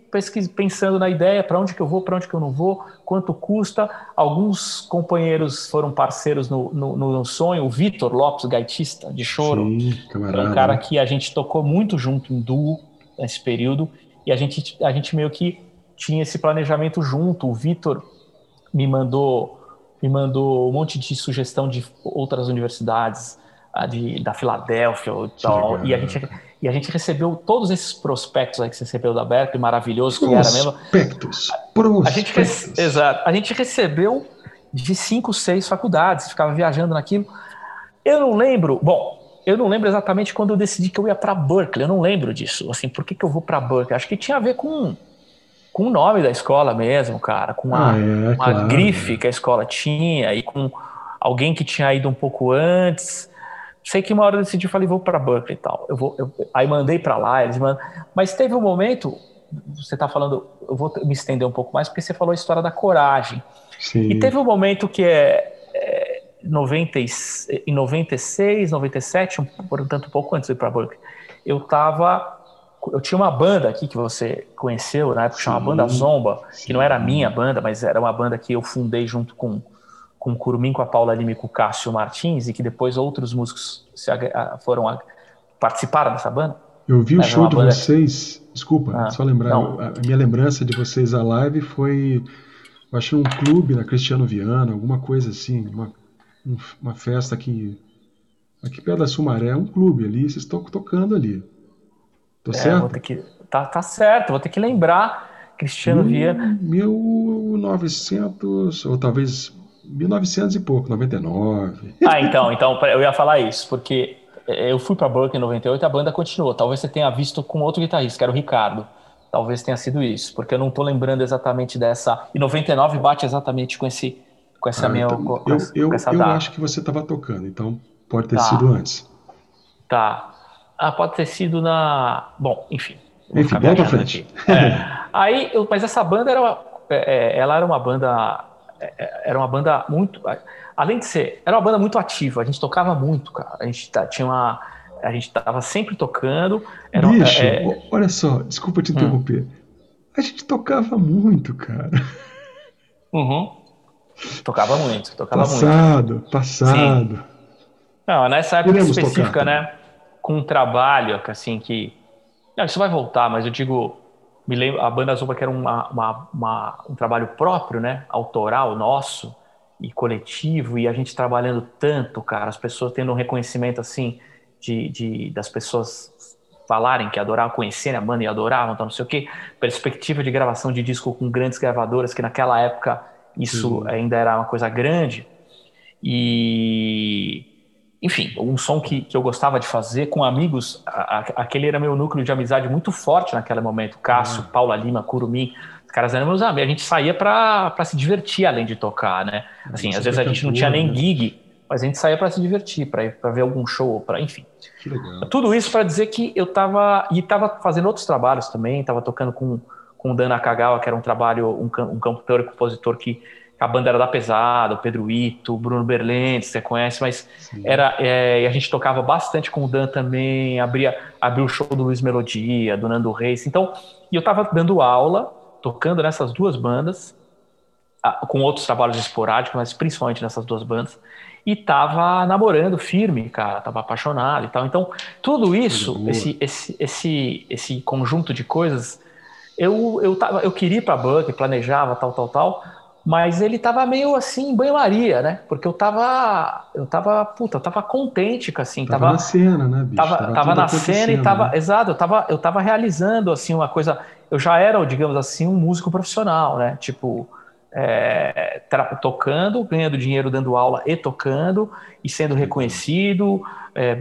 pensando na ideia, para onde que eu vou, para onde que eu não vou, quanto custa. Alguns companheiros foram parceiros no, no, no sonho, o Vitor Lopes, gaitista de choro, Sim, camarada. um cara que a gente tocou muito junto em duo nesse período, e a gente, a gente meio que tinha esse planejamento junto. O Vitor me mandou me mandou um monte de sugestão de outras universidades, de, da Filadélfia e tal, e a gente e a gente recebeu todos esses prospectos aí que você recebeu da Berkeley, maravilhoso, que era mesmo. Prospectos. Prospectos. A gente, exato. A gente recebeu de cinco, seis faculdades, ficava viajando naquilo. Eu não lembro, bom, eu não lembro exatamente quando eu decidi que eu ia para Berkeley, eu não lembro disso. Assim, por que, que eu vou para Berkeley? Acho que tinha a ver com, com o nome da escola mesmo, cara, com a, ah, é, claro. grife que a escola tinha e com alguém que tinha ido um pouco antes. Sei que uma hora eu decidi, falei, vou para Berkeley e tal. Eu vou, eu, aí mandei para lá, eles mandam. Mas teve um momento, você está falando, eu vou me estender um pouco mais, porque você falou a história da coragem. Sim. E teve um momento que é, é 90, em 96, 97, um, portanto, um pouco antes de ir para Berkeley, eu tava. Eu tinha uma banda aqui que você conheceu, na época, chamava Banda Zomba, sim. que não era a minha banda, mas era uma banda que eu fundei junto com com o Curumim, com a Paula Lima e com o Cássio Martins, e que depois outros músicos foram a, participaram dessa banda. Eu vi o show de vocês, desculpa, ah, só lembrar, não. a minha lembrança de vocês a live foi, eu acho um clube na Cristiano Viana, alguma coisa assim, uma, uma festa aqui, aqui perto da Sumaré, um clube ali, vocês estão tocando ali. Tô é, certo? Vou ter que, tá, tá certo, vou ter que lembrar, Cristiano Viana. 1900, ou talvez 1900 e pouco, 99. Ah, então, então eu ia falar isso, porque eu fui para Berkeley em 98 e a banda continuou. Talvez você tenha visto com outro guitarrista, que era o Ricardo. Talvez tenha sido isso, porque eu não estou lembrando exatamente dessa. E 99 bate exatamente com esse com essa ah, minha então, com, eu, eu, com essa eu data. acho que você estava tocando, então pode ter tá. sido antes. Tá. Ah, pode ter sido na. Bom, enfim. Enfim, vamos para frente. É. Aí, eu, mas essa banda era, é, é, ela era uma banda é, é, era uma banda muito. Além de ser. Era uma banda muito ativa, a gente tocava muito, cara. A gente tinha uma. A gente tava sempre tocando. Era, Bicho, é... olha só, desculpa te hum. interromper. Hum. A gente tocava muito, cara. Uhum. Tocava muito, tocava passado, muito. Passado, passado. Não, nessa época específica, tocar, né? Com um trabalho, assim, que. Não, isso vai voltar, mas eu digo me lembro, a banda Zumba que era uma, uma, uma, um trabalho próprio, né, autoral nosso e coletivo, e a gente trabalhando tanto, cara, as pessoas tendo um reconhecimento assim de, de das pessoas falarem que adoravam, conhecerem a banda e adoravam, então não sei o quê, perspectiva de gravação de disco com grandes gravadoras, que naquela época isso ainda era uma coisa grande, e enfim, um som que, que eu gostava de fazer com amigos, a, a, aquele era meu núcleo de amizade muito forte naquele momento. Cássio, uhum. Paula Lima, Curumim, os caras eram meus amigos. A gente saía para se divertir além de tocar, né? Assim, às vezes a gente não tinha nem né? gig, mas a gente saía para se divertir, para ver algum show, para enfim. Tudo isso para dizer que eu estava e estava fazendo outros trabalhos também, estava tocando com com o Dan Nakagawa, que era um trabalho, um, um cantor e compositor que a banda era da pesada, o Pedro Ito, o Bruno Berlentes, você conhece, mas Sim. era é, a gente tocava bastante com o Dan também, abria, abria o show do Luiz Melodia, do Nando Reis. Então, e eu estava dando aula, tocando nessas duas bandas, com outros trabalhos esporádicos, mas principalmente nessas duas bandas, e tava namorando firme, cara, tava apaixonado e tal. Então, tudo isso, esse, esse, esse, esse conjunto de coisas, eu, eu, tava, eu queria ir para Buck, planejava tal, tal, tal, Mas ele tava meio assim, em banho-maria, né? Porque eu tava. Eu tava. Puta, eu tava contente com assim. Tava, tava na cena, né, bicho? Tava, tava, tava na cena e tava. Né? Exato, eu tava, eu tava realizando assim uma coisa. Eu já era, digamos assim, um músico profissional, né? Tipo. É, tocando, ganhando dinheiro dando aula e tocando, e sendo reconhecido, é,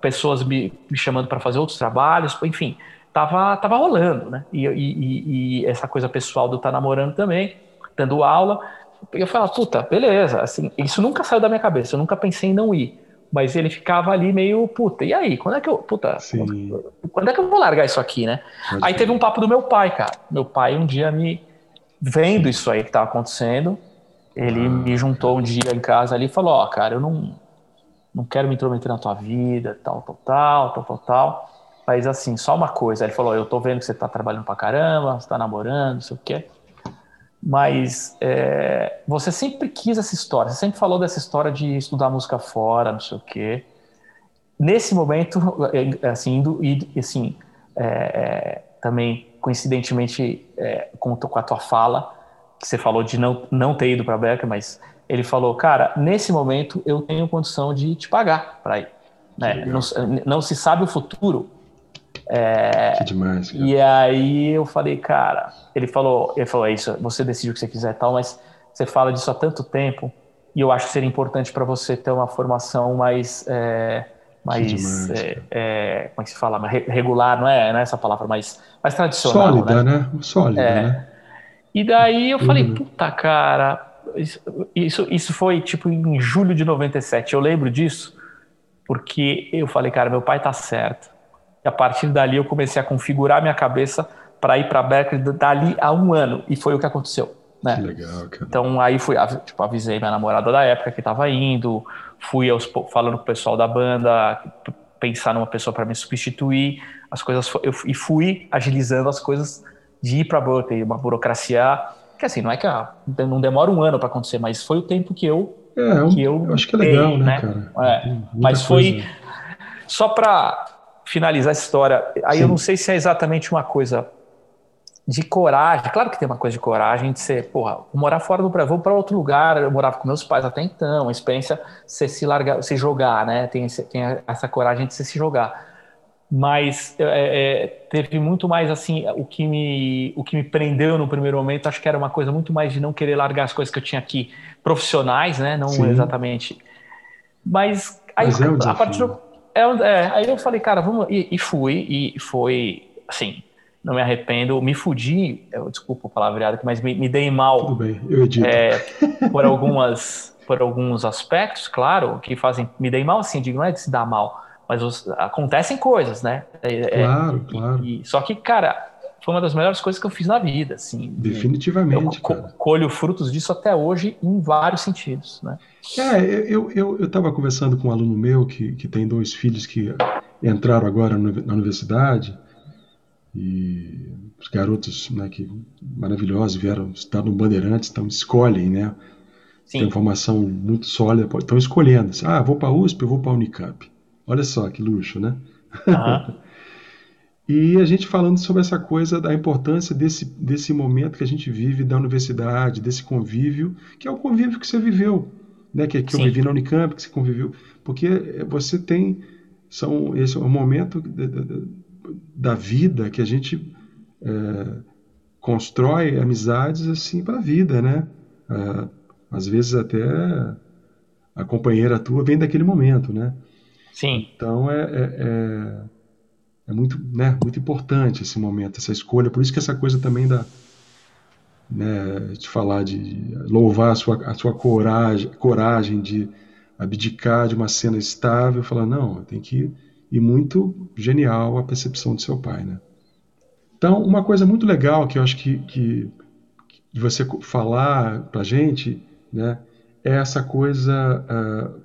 pessoas me, me chamando para fazer outros trabalhos, enfim, tava, tava rolando, né? E, e, e essa coisa pessoal do estar tá namorando também dando aula. Eu falava, puta, beleza, assim, isso nunca saiu da minha cabeça, eu nunca pensei em não ir. Mas ele ficava ali meio, puta, e aí? Quando é que eu, puta, quando, quando é que eu vou largar isso aqui, né? Pode aí teve um papo do meu pai, cara. Meu pai um dia me, vendo isso aí que estava acontecendo, ele ah, me juntou um dia em casa ali e falou, ó, oh, cara, eu não, não quero me intrometer na tua vida, tal, tal, tal, tal, tal, tal. Mas assim, só uma coisa. Ele falou, eu tô vendo que você tá trabalhando pra caramba, você tá namorando, não sei o quê mas é, você sempre quis essa história, você sempre falou dessa história de estudar música fora, não sei o quê. Nesse momento, é, assim, indo, assim é, é, também coincidentemente é, com, com, a tua fala, que você falou de não, não ter ido para a Beca, mas ele falou, cara, nesse momento eu tenho condição de te pagar para ir. Né? Não, não se sabe o futuro, é, que demais. Cara. E aí eu falei, cara, ele falou, ele falou, é isso, você decide o que você quiser tal, mas você fala disso há tanto tempo e eu acho que seria importante para você ter uma formação mais, é, mais, demais, é, é, como é que se fala, regular, não é, não é essa palavra, mais, mais tradicional, sólida, né? né? Sólida, é. né? E daí eu falei, puta, cara, isso, isso, isso foi tipo em julho de 97. Eu lembro disso porque eu falei, cara, meu pai tá certo e a partir dali eu comecei a configurar minha cabeça para ir para Berkeley dali a um ano. E foi o que aconteceu. Né? Que legal, cara. Então aí fui, tipo, avisei minha namorada da época que estava indo, fui aos, falando com o pessoal da banda, pensar numa pessoa para me substituir, as coisas eu, e fui agilizando as coisas de ir para Berkeley, uma burocracia que assim não é que ah, não demora um ano para acontecer, mas foi o tempo que eu é, que eu, eu acho que é legal, dei, né, né, cara? É, mas foi só para finalizar essa história, aí Sim. eu não sei se é exatamente uma coisa de coragem. Claro que tem uma coisa de coragem de ser, porra, vou morar fora do Brasil, vou para outro lugar. Eu morava com meus pais até então, a experiência você se largar, se jogar, né? Tem, tem essa coragem de você se jogar. Mas é, é, teve muito mais assim, o que me o que me prendeu no primeiro momento, acho que era uma coisa muito mais de não querer largar as coisas que eu tinha aqui profissionais, né? Não Sim. exatamente. Mas aí Mas é um a partir do, é, é, aí eu falei, cara, vamos. E, e, fui, e foi, assim, não me arrependo, me fudi, eu, desculpa o palavreado aqui, mas me, me dei mal. Tudo bem, eu edito. É, por, algumas, por alguns aspectos, claro, que fazem. Me dei mal, assim, digo, não é de se dar mal, mas os, acontecem coisas, né? É, é claro, claro. E, só que, cara, foi uma das melhores coisas que eu fiz na vida, assim. Definitivamente. Eu colho frutos disso até hoje em vários sentidos, né? É, eu eu eu estava conversando com um aluno meu que, que tem dois filhos que entraram agora na universidade e os garotos, né, que maravilhosos vieram estar no Bandeirantes, então escolhem, né? Sim. Tem formação muito sólida, estão escolhendo. Ah, vou para a USP, eu vou para a Unicamp. Olha só que luxo, né? Uhum. E a gente falando sobre essa coisa da importância desse, desse momento que a gente vive da universidade, desse convívio, que é o convívio que você viveu, né? que, que eu vivi na Unicamp, que você conviveu. Porque você tem. São, esse é um momento da, da, da vida que a gente é, constrói amizades assim para a vida, né? É, às vezes até a companheira tua vem daquele momento, né? Sim. Então é, é, é muito, né, muito importante esse momento, essa escolha. Por isso que essa coisa também da né, de falar de louvar a sua, a sua coragem, coragem de abdicar de uma cena estável, falar não, tem que e muito genial a percepção do seu pai, né? Então, uma coisa muito legal que eu acho que, que de você falar para gente, né, é essa coisa uh,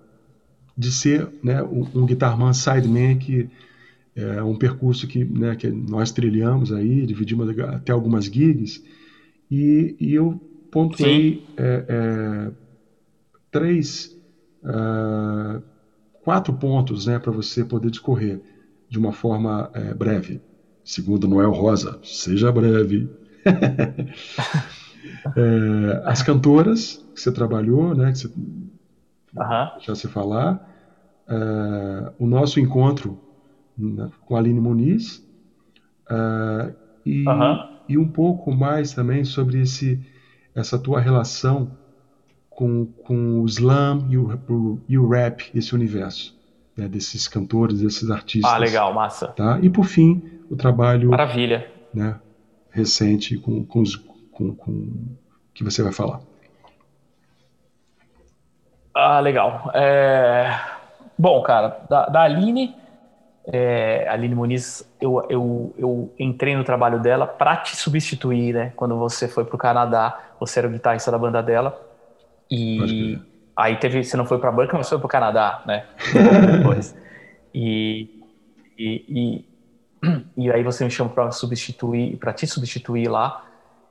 de ser né, um, um guitarman sideman que é um percurso que, né, que nós trilhamos aí, dividimos até algumas gigs, e, e eu pontuei é, é, três, uh, quatro pontos né, para você poder discorrer de uma forma é, breve. Segundo Noel Rosa, seja breve. É, as cantoras que você trabalhou, né? Que você, uhum. Já se falar. É, o nosso encontro com a Aline Muniz. É, e, uhum. e um pouco mais também sobre esse, essa tua relação com, com o slam e o, e o rap, esse universo. Né, desses cantores, desses artistas. Ah, legal, massa. Tá? E por fim, o trabalho Maravilha. Né, recente com, com, os, com, com que você vai falar. Ah, legal. É... Bom, cara, da, da Aline, é, Aline Muniz, eu, eu, eu entrei no trabalho dela para te substituir, né? Quando você foi para o Canadá, você era o guitarrista da banda dela. E aí teve, você não foi para Berkeley, mas foi para o Canadá, né? Depois. E, e, e, e, aí você me chamou para substituir, para te substituir lá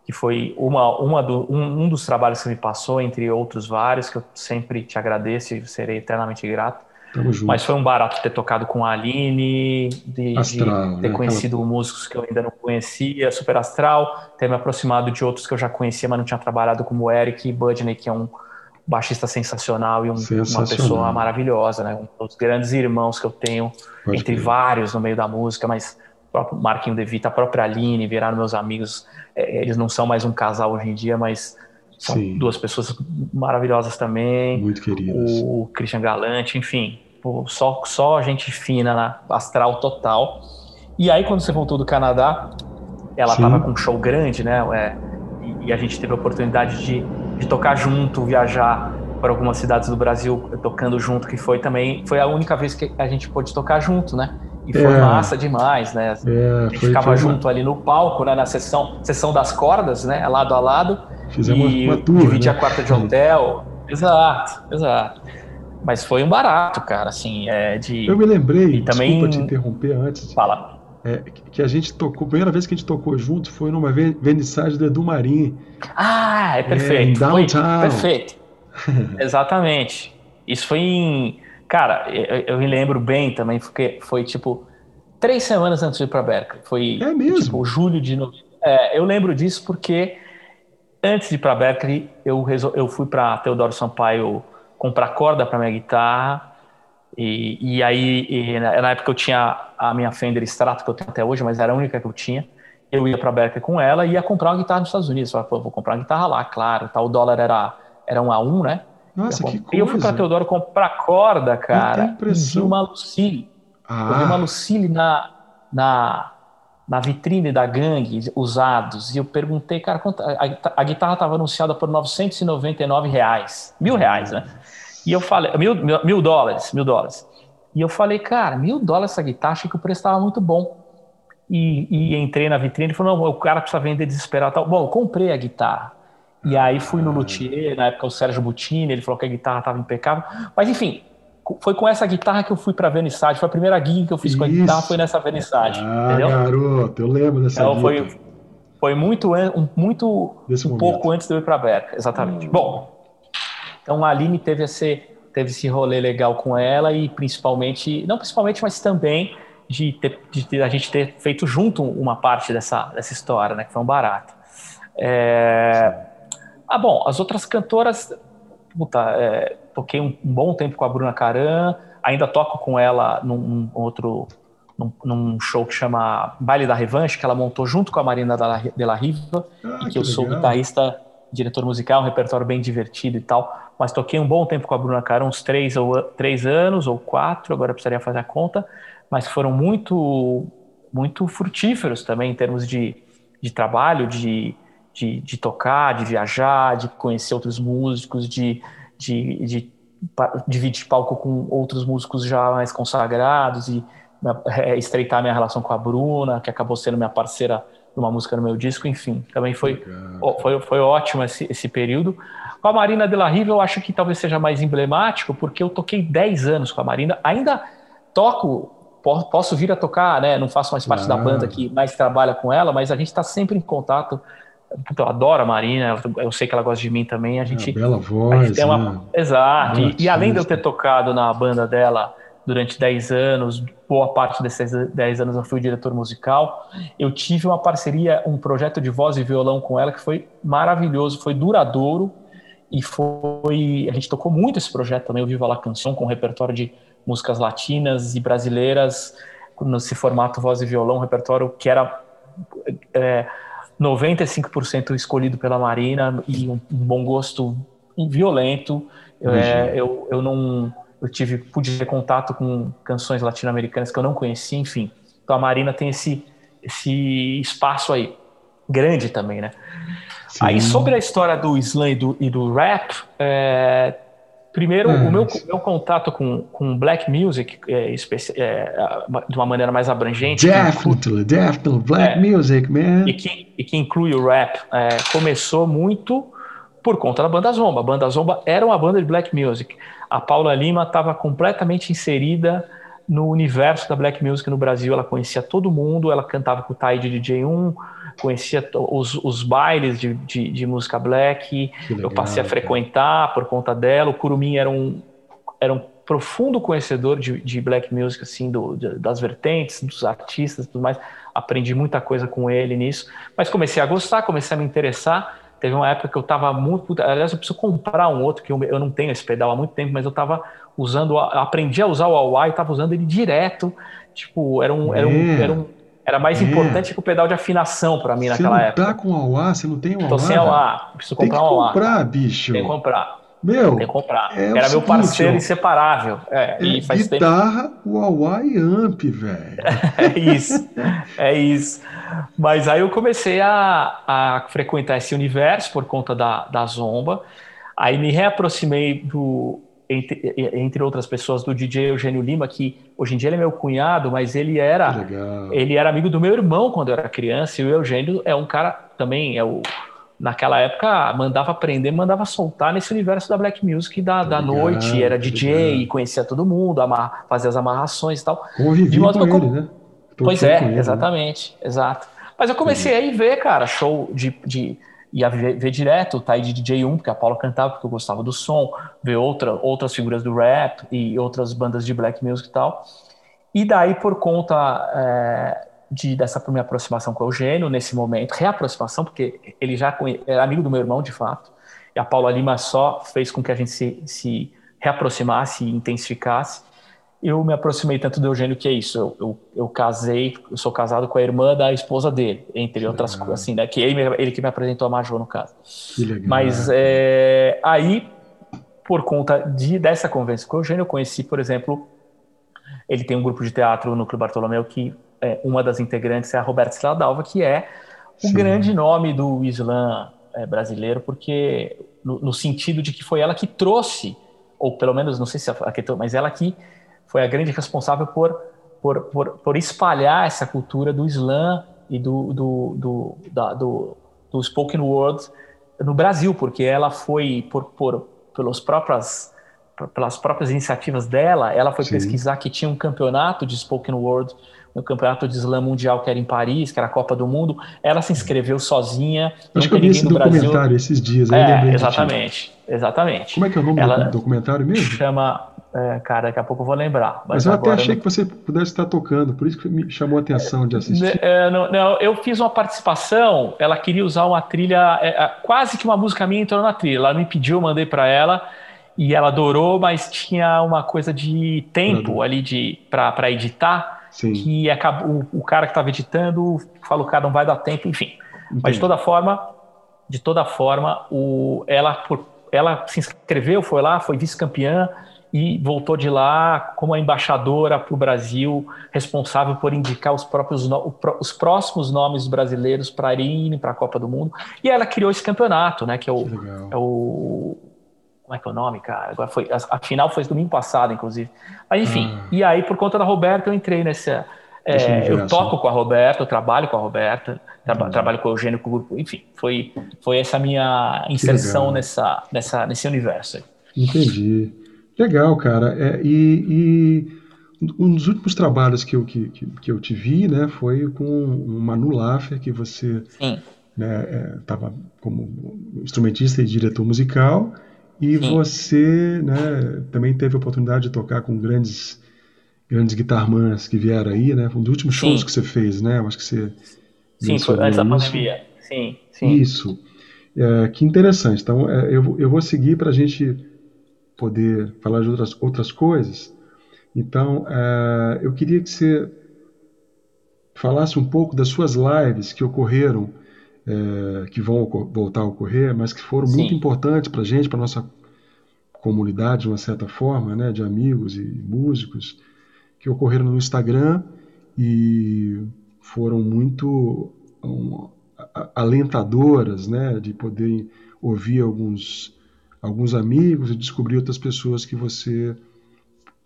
que foi uma, uma do, um, um, dos trabalhos que me passou, entre outros vários, que eu sempre te agradeço e serei eternamente grato. Mas foi um barato ter tocado com a Aline, de, astral, de ter né? conhecido Aquela... músicos que eu ainda não conhecia, super astral, ter me aproximado de outros que eu já conhecia, mas não tinha trabalhado, como o Eric Budney, que é um baixista sensacional e um, sensacional. uma pessoa maravilhosa, né? Um dos grandes irmãos que eu tenho, Pode entre vários no meio da música, mas o próprio Marquinho De Vita, a própria Aline, viraram meus amigos. É, eles não são mais um casal hoje em dia, mas são Sim. duas pessoas maravilhosas também. Muito queridas. O Christian Galante, enfim, só, só gente fina, na astral total. E aí, quando você voltou do Canadá, ela estava com um show grande, né? É, e, e, a gente teve a oportunidade de, de tocar junto, viajar para algumas cidades do Brasil tocando junto, que foi também foi a única vez que a gente pôde tocar junto, né? E foi é. massa demais, né? É, a gente foi, ficava foi junto uma... ali no palco, né? Na sessão, sessão das cordas, né? Lado a lado. Fizemos e uma tour, dividia né? a quarta de hotel. Exato, exato. Mas foi um barato, cara, assim, é de... Eu me lembrei, e também... desculpa te interromper antes. Fala. É, que a gente tocou, a primeira vez que a gente tocou junto foi numa vernissagem do Edu Marim. Ah, é perfeito. É, downtown. Foi perfeito. Exatamente. Isso foi em Cara, eu, eu, me lembro bem também, porque foi tipo três semanas antes de ir para Berkeley. Foi é mesmo? tipo julho de. É, eu lembro disso porque antes de ir para Berkeley, eu, resol... eu fui para Teodoro Sampaio comprar corda para minha guitarra. E, e aí, e na, época eu tinha a minha Fender Strato, que eu tenho até hoje, mas era a única que eu tinha. Eu ia para Berkeley com ela e ia comprar uma guitarra nos Estados Unidos. Eu falei, vou comprar uma guitarra lá, claro. Tá, o dólar era, era um a um, né? Nossa, que coisa. E eu fui para Teodoro comprar corda, cara. Eu vi uma Lucille. Ah. Eu vi uma Lucille na, na, na vitrine da gangue, usados. E eu perguntei, cara, quanto, a, a guitarra estava anunciada por 999 reais. Mil reais, né? E eu falei, mil, mil, mil dólares, mil dólares. E eu falei, cara, mil dólares essa guitarra, achei que o preço estava muito bom. E, e, entrei na vitrine e falou, não, o cara precisa vender desesperado. Tal. Bom, eu comprei a guitarra. E aí fui no luthier, na época o Sérgio Butini, ele falou que a guitarra estava impecável. Mas enfim, foi com essa guitarra que eu fui para a Vernissage. Foi a primeira gig que eu fiz Isso. com a guitarra, foi nessa Vernissage. Ah, entendeu? garoto, eu lembro dessa então, foi, foi muito, muito um pouco antes de eu ir para a Berca, exatamente. Hum. Bom, então a Aline teve esse, teve esse rolê legal com ela e principalmente, não principalmente, mas também de, ter, de a gente ter feito junto uma parte dessa, dessa história, né? Que foi um barato. É, ah, bom, as outras cantoras, puta, é, toquei um, um, bom tempo com a Bruna Caran, ainda toco com ela num, num outro, num, num, show que chama Baile da Revanche, que ela montou junto com a Marina de la Riva, ah, e que, que eu legal. sou guitarrista, diretor musical, um repertório bem divertido e tal, mas toquei um bom tempo com a Bruna Caran, uns três, ou, três anos ou quatro, agora precisaria fazer a conta, mas foram muito, muito frutíferos também em termos de, de trabalho, de de, de tocar, de viajar, de conhecer outros músicos, de, de, de dividir palco com outros músicos já mais consagrados e é, estreitar minha relação com a Bruna, que acabou sendo minha parceira numa música no meu disco, enfim, também foi, foi, foi ótimo esse, esse período. Com a Marina de la Riva, eu acho que talvez seja mais emblemático, porque eu toquei 10 anos com a Marina, ainda toco, posso vir a tocar, né? Não faço mais parte ah. da banda que mais trabalha com ela, mas a gente está sempre em contato eu adoro a Marina, eu sei que ela gosta de mim também. A gente. É, bela voz. Uma... Né? Exato. E, e, além de eu ter tocado na banda dela durante 10 anos, boa parte desses 10 anos eu fui diretor musical. Eu tive uma parceria, um projeto de voz e violão com ela que foi maravilhoso, foi duradouro e foi. A gente tocou muito esse projeto também, o Viva La Canção, com um repertório de músicas latinas e brasileiras, nesse formato voz e violão, um repertório que era. É, 95% escolhido pela Marina e um, bom gosto violento. É, eu, eu não eu tive pude ter contato com canções latino-americanas que eu não conhecia, enfim. Então a Marina tem esse esse espaço aí grande também, né? Sim. Aí sobre a história do slam e do, e do rap, é, primeiro o meu, meu contato com, com black music é, é, de uma maneira mais abrangente. Definitely, inclui, definitely black é, music, man. E que, e que inclui o rap, é, começou muito por conta da banda Zomba. A banda Zomba era uma banda de black music. A Paula Lima estava completamente inserida no universo da black music no Brasil. Ela conhecia todo mundo, ela cantava com o Tai de DJ1, conhecia os, os bailes de, de, de música black. Legal, eu passei a frequentar cara. por conta dela. O Curumim era um, era um profundo conhecedor de, de black music, assim, do, de, das vertentes, dos artistas e tudo mais. Aprendi muita coisa com ele nisso. Mas comecei a gostar, comecei a me interessar. Teve uma época que eu estava muito. Aliás, eu preciso comprar um outro, que eu, eu não tenho esse pedal há muito tempo, mas eu estava usando. Aprendi a usar o Huawei, estava usando ele direto. Tipo, era um. Era, um, é. era, um, era mais é. importante que o pedal de afinação para mim naquela época. Você não tá com Huawei? Você não tem Huawei? Tô sem Huawei. Preciso comprar um Huawei. Tem que comprar, bicho. Tem que comprar. Meu, tem que comprar. É Era meu parceiro inseparável. É, é e faz guitarra, tempo... Huawei Amp, velho. é isso. É isso. Mas aí eu comecei a, a frequentar esse universo por conta da, da Zomba. Aí me reaproximei do, entre, entre outras pessoas, do DJ Eugênio Lima, que hoje em dia ele é meu cunhado, mas ele era ele era amigo do meu irmão quando eu era criança, e o Eugênio é um cara também, é o naquela época mandava aprender, mandava soltar nesse universo da black music da, da noite, era DJ, conhecia todo mundo, amar, fazia as amarrações e tal. Convivi com ele, com... né? pois é, ele, né? exatamente, né? exato. Mas eu comecei a ir ver, cara, show de, de ia ver, ver direto o Tai de DJ1, porque a Paula cantava, porque eu gostava do som, ver outra, outras figuras do rap e outras bandas de black music e tal. E daí, por conta é, de, dessa minha aproximação com o Eugênio nesse momento, reaproximação, porque ele já era amigo do meu irmão, de fato, e a Paula Lima só fez com que a gente se, se reaproximasse e intensificasse. Eu me aproximei tanto do Eugênio que é isso. Eu, eu, eu, casei, eu sou casado com a irmã da esposa dele, entre outras coisas, assim, né? Que ele, ele que me apresentou a Major, no caso. Que legal. Mas é, aí, por conta de, dessa conversa com o Eugênio, eu conheci, por exemplo, ele tem um grupo de teatro no Clube Bartolomeu que é, uma das integrantes é a Roberta Stradalva, que é o Sim. grande nome do Islã é, brasileiro, porque no, no, sentido de que foi ela que trouxe, ou pelo menos, não sei se a, a mas ela que foi a grande responsável por, por, por, por espalhar essa cultura do Islã e do, do, do, da, do, do spoken word no Brasil, porque ela foi, por, por, pelas próprias pelas próprias iniciativas dela, ela foi Sim. pesquisar que tinha um campeonato de spoken word no campeonato de slam mundial que era em Paris, que era a Copa do Mundo. Ela se inscreveu sozinha. Acho que eu vi esse documentário Brasil. esses dias. É, exatamente, exatamente. Como é que é o nome Ela do documentário mesmo? Chama, é, cara, daqui a pouco eu vou lembrar. Mas, mas eu até achei não... que você pudesse estar tocando, por isso que me chamou a atenção de assistir. É, não, não, eu fiz uma participação, ela queria usar uma trilha, é, é quase que uma música minha entrou na trilha. Ela me pediu, eu mandei para ela e ela adorou, mas tinha uma coisa de tempo ali de para editar Sim. que acabou, o, o cara que estava editando falou, cara, não vai dar tempo, enfim. Entendi. Mas de toda forma, de toda forma, o, ela, por, ela se inscreveu, foi lá, foi vice-campeã e voltou de lá como a embaixadora para o Brasil, responsável por indicar os próprios os próximos nomes brasileiros para irem para a Copa do Mundo. E ela criou esse campeonato, né, que é o, é o como é que é o nome, cara? Agora foi, a, a final foi domingo passado, inclusive. Mas enfim, ah. e aí por conta da Roberta eu entrei nessa. É, eu toco com a Roberta, eu trabalho com a Roberta, tra uhum. trabalho com o Eugênio, com o grupo, enfim, foi, foi essa minha inserção nessa, nessa, nesse universo. Entendi. Legal, cara. É, e, e, um dos últimos trabalhos que eu, que, que eu te vi, né, foi com o Manu Laffer, que você estava né, é, como instrumentista e diretor musical. E Sim. você né, também teve a oportunidade de tocar com grandes grandes guitarmãs que vieram aí, né? Um dos últimos shows sim. que você fez, né? Eu acho que você. Sim, foi antes da pandemia. Sim, sim. Isso. É, que interessante. Então, é, eu, eu vou seguir para a gente poder falar de outras, outras coisas. Então, é, eu queria que você falasse um pouco das suas lives que ocorreram, é, que vão voltar a ocorrer, mas que foram Sim. muito importantes para a gente, para nossa comunidade, de uma certa forma, né, de amigos e músicos, que ocorreram no Instagram e foram muito um, alentadoras, né, de poder ouvir alguns alguns amigos e descobrir outras pessoas que você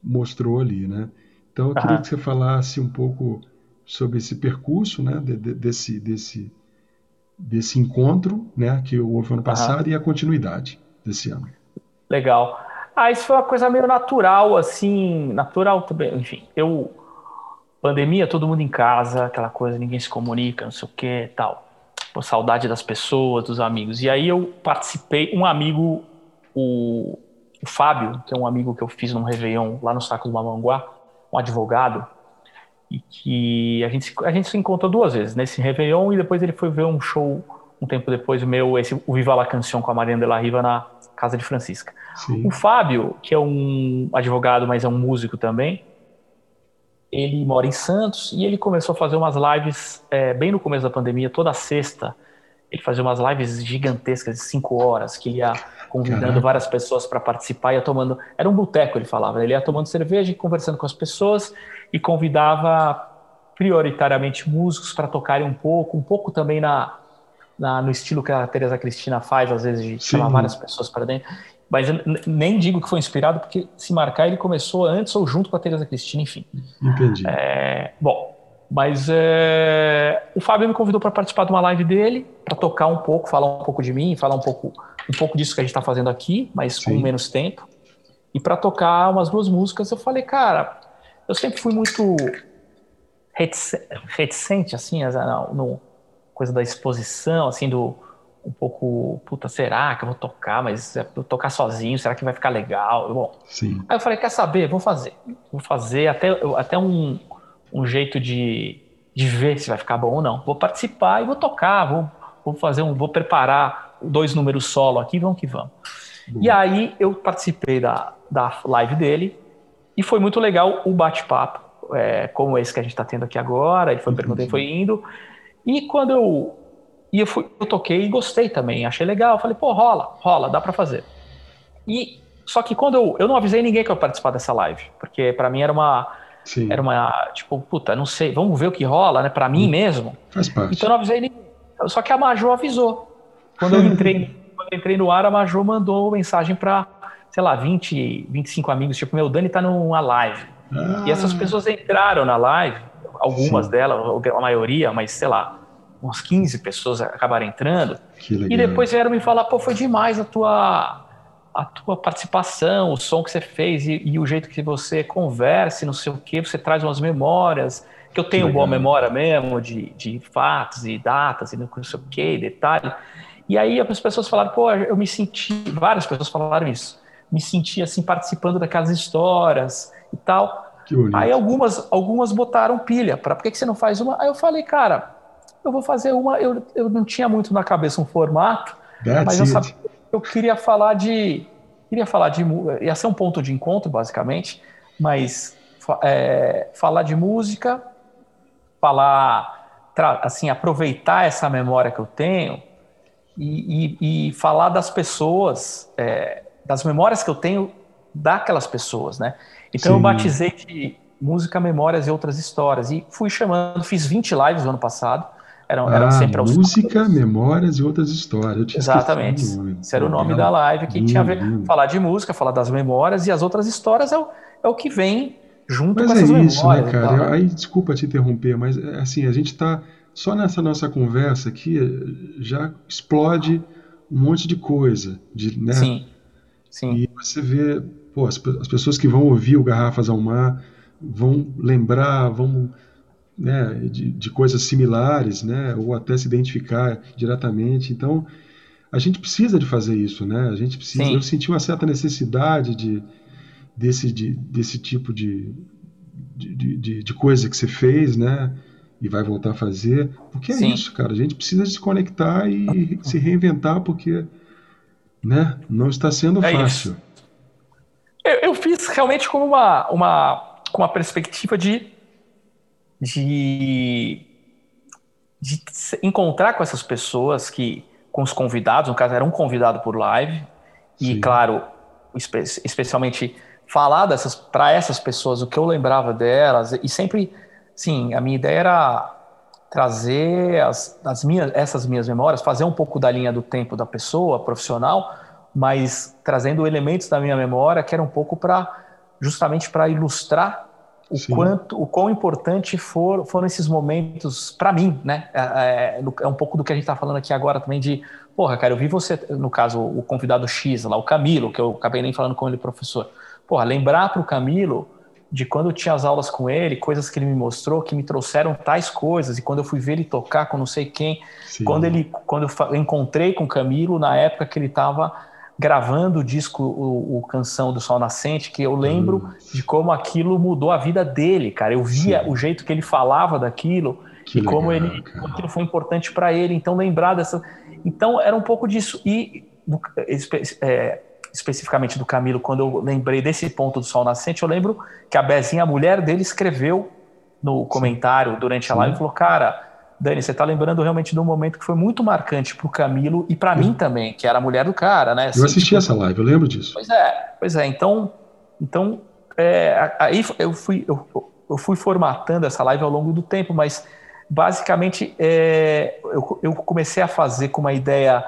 mostrou ali, né? Então eu queria que você falasse um pouco sobre esse percurso, né, de, de, desse desse desse encontro, né, que houve ano passado e a continuidade desse ano. Legal. Ah, isso foi uma coisa meio natural, assim, natural também. Enfim, eu pandemia, todo mundo em casa, aquela coisa, ninguém se comunica, não sei o que, tal. Por saudade das pessoas, dos amigos. E aí eu participei, um amigo o, o Fábio, que é um amigo que eu fiz num Réveillon lá no Saco do Mamanguá, um advogado, e que a gente, a gente se encontrou duas vezes, nesse Réveillon, e depois ele foi ver um show um tempo depois, o meu, esse, o Viva la Canção com a Mariana de la Riva na Casa de Francisca. Sim. O Fábio, que é um advogado, mas é um músico também, ele mora em Santos e ele começou a fazer umas lives é, bem no começo da pandemia, toda sexta, ele fazia umas lives gigantescas de cinco horas, que ele ia convidando Caraca. várias pessoas para participar, ia tomando. Era um boteco, ele falava. Ele ia tomando cerveja e conversando com as pessoas e convidava prioritariamente músicos para tocarem um pouco, um pouco também na, na, no estilo que a Teresa Cristina faz, às vezes, de Sim. chamar várias pessoas para dentro. Mas nem digo que foi inspirado, porque se marcar, ele começou antes ou junto com a Teresa Cristina, enfim. Entendi. É, bom, mas é, o Fábio me convidou para participar de uma live dele, para tocar um pouco, falar um pouco de mim, falar um pouco, um pouco disso que a gente está fazendo aqui, mas Sim. com menos tempo. E para tocar umas duas músicas, eu falei, cara, eu sempre fui muito reticente, assim, no coisa da exposição, assim, do um pouco, puta, será que eu vou tocar, mas eu tocar sozinho, será que vai ficar legal? Bom, Sim. aí eu falei, quer saber? Vou fazer. Vou fazer até, até um, um jeito de, de ver se vai ficar bom ou não. Vou participar e vou tocar, vou, vou fazer um, vou preparar dois números solo aqui, vamos que vamos. E aí eu participei da, da live dele e foi muito legal o bate-papo, é, como esse que a gente está tendo aqui agora. Ele foi perguntando, foi indo. E quando eu e eu, fui, eu toquei e gostei também, achei legal. Falei, pô, rola, rola, dá para fazer. E só que quando eu, eu não avisei ninguém que eu ia participar dessa live, porque para mim era uma Sim. Era uma, tipo, puta, não sei, vamos ver o que rola, né? Pra mim mesmo. Faz parte. Então eu não avisei ninguém. Só que a Majô avisou. Quando eu entrei, quando eu entrei no ar, a Majô mandou mensagem pra, sei lá, 20, 25 amigos, tipo, meu, Dani tá numa live. Ah. E essas pessoas entraram na live, algumas Sim. delas, a maioria, mas sei lá, umas 15 pessoas acabaram entrando. E depois vieram me falar, pô, foi demais a tua a tua participação, o som que você fez e, e, o jeito que você converse, não sei o que, você traz umas memórias, que eu tenho que boa memória mesmo de, de fatos e datas e não sei o que, detalhe. E aí as pessoas falaram, pô, eu me senti, várias pessoas falaram isso, me senti assim participando daquelas histórias e tal. Aí algumas, algumas botaram pilha, para por que, que você não faz uma? Aí eu falei, cara, eu vou fazer uma, eu, eu não tinha muito na cabeça um formato, That's mas eu sabia eu queria falar de. Queria falar de. Ia ser um ponto de encontro, basicamente, mas é, falar de música, falar. Assim, aproveitar essa memória que eu tenho e, e, e falar das pessoas, é, das memórias que eu tenho daquelas pessoas, né? Então Sim. eu batizei de música, memórias e outras histórias e fui chamando, fiz 20 lives no ano passado eram, ah, sempre aos Música, sábados. memórias e outras histórias. Exatamente. Esse era o nome da live que lindo, tinha a ver lindo. falar de música, falar das memórias e as outras histórias é o, é o que vem junto mas com essas é isso, memórias. Né, cara? Aí, desculpa te interromper, mas assim, a gente está só nessa nossa conversa aqui já explode um monte de coisa, de, né? Sim. Sim. E você vê, pô, as, as pessoas que vão ouvir o Garrafas ao Mar vão lembrar, vão né, de, de, coisas similares, né, ou até se identificar diretamente. Então, a gente precisa de fazer isso, né? A gente precisa. Sim. Eu senti uma certa necessidade de desse, de, desse tipo de, de, de, de coisa que você fez, né? E vai voltar a fazer. Porque é Sim. isso, cara. A gente precisa se conectar e se reinventar, porque né, não está sendo é fácil. Eu, eu, fiz realmente como uma, uma, com uma perspectiva de, de, de encontrar com essas pessoas que, com os convidados, no caso era um convidado por live, Sim. e claro, espe especialmente falar dessas para essas pessoas o que eu lembrava delas e sempre sim a minha ideia era trazer as, as minhas essas minhas memórias fazer um pouco da linha do tempo da pessoa profissional mas trazendo elementos da minha memória que era um pouco para justamente para ilustrar o Sim. quanto o quão importante for, foram esses momentos para mim né é, é, é, um pouco do que a gente está falando aqui agora também de porra cara eu vi você no caso o convidado X lá o Camilo que eu acabei nem falando com ele professor porra, lembrar para o Camilo de quando eu tinha as aulas com ele, coisas que ele me mostrou que me trouxeram tais coisas, e quando eu fui ver ele tocar com não sei quem, Sim. quando ele quando eu encontrei com o Camilo na época que ele estava gravando o disco o, o, Canção do Sol Nascente, que eu lembro hum. de como aquilo mudou a vida dele, cara. Eu via Sim. o jeito que ele falava daquilo que e legal, como ele como aquilo foi importante para ele. Então lembrar dessa, então era um pouco disso e é, especificamente do Camilo, quando eu lembrei desse ponto do sol nascente, eu lembro que a Bezinha, a mulher dele, escreveu no comentário durante a live e falou: Cara, Dani, você está lembrando realmente de um momento que foi muito marcante para o Camilo e para mim também, que era a mulher do cara, né? Assim, eu assisti tipo, essa live, eu lembro disso. Pois é, pois é. Então, então é, aí eu fui, eu, eu, fui formatando essa live ao longo do tempo, mas basicamente é, eu, eu comecei a fazer com uma ideia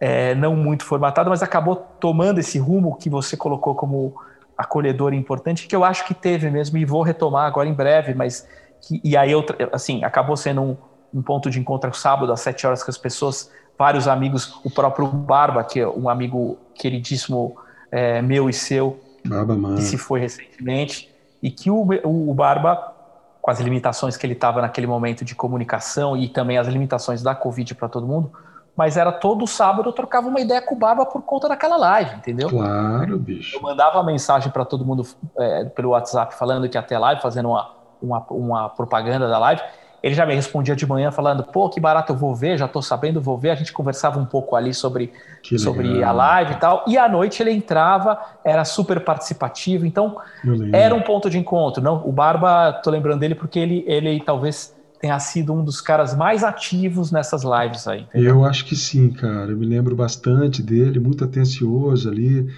é, não muito formatado, mas acabou tomando esse rumo que você colocou como acolhedor importante, que eu acho que teve mesmo, e vou retomar agora em breve, mas que, e aí eu, assim, acabou sendo um, um ponto de encontro sábado às sete horas com as pessoas, vários amigos, o próprio Barba, que é um amigo queridíssimo é, meu e seu, Barba, que se foi recentemente, e que o, o, o Barba, com as limitações que ele estava naquele momento de comunicação e também as limitações da Covid para todo mundo, mas era todo sábado eu trocava uma ideia com o Barba por conta daquela live, entendeu? Claro, bicho. Eu mandava mensagem para todo mundo é, pelo WhatsApp falando que ia ter live, fazendo uma, uma, uma, propaganda da live. Ele já me respondia de manhã falando, pô, que barato eu vou ver, já estou sabendo, vou ver. A gente conversava um pouco ali sobre, sobre a live e tal. E à noite ele entrava, era super participativo, então era um ponto de encontro. Não, o Barba, tô lembrando dele porque ele, ele talvez tenha sido um dos caras mais ativos nessas lives aí. Entendeu? Eu acho que sim, cara. Eu me lembro bastante dele, muito atencioso ali.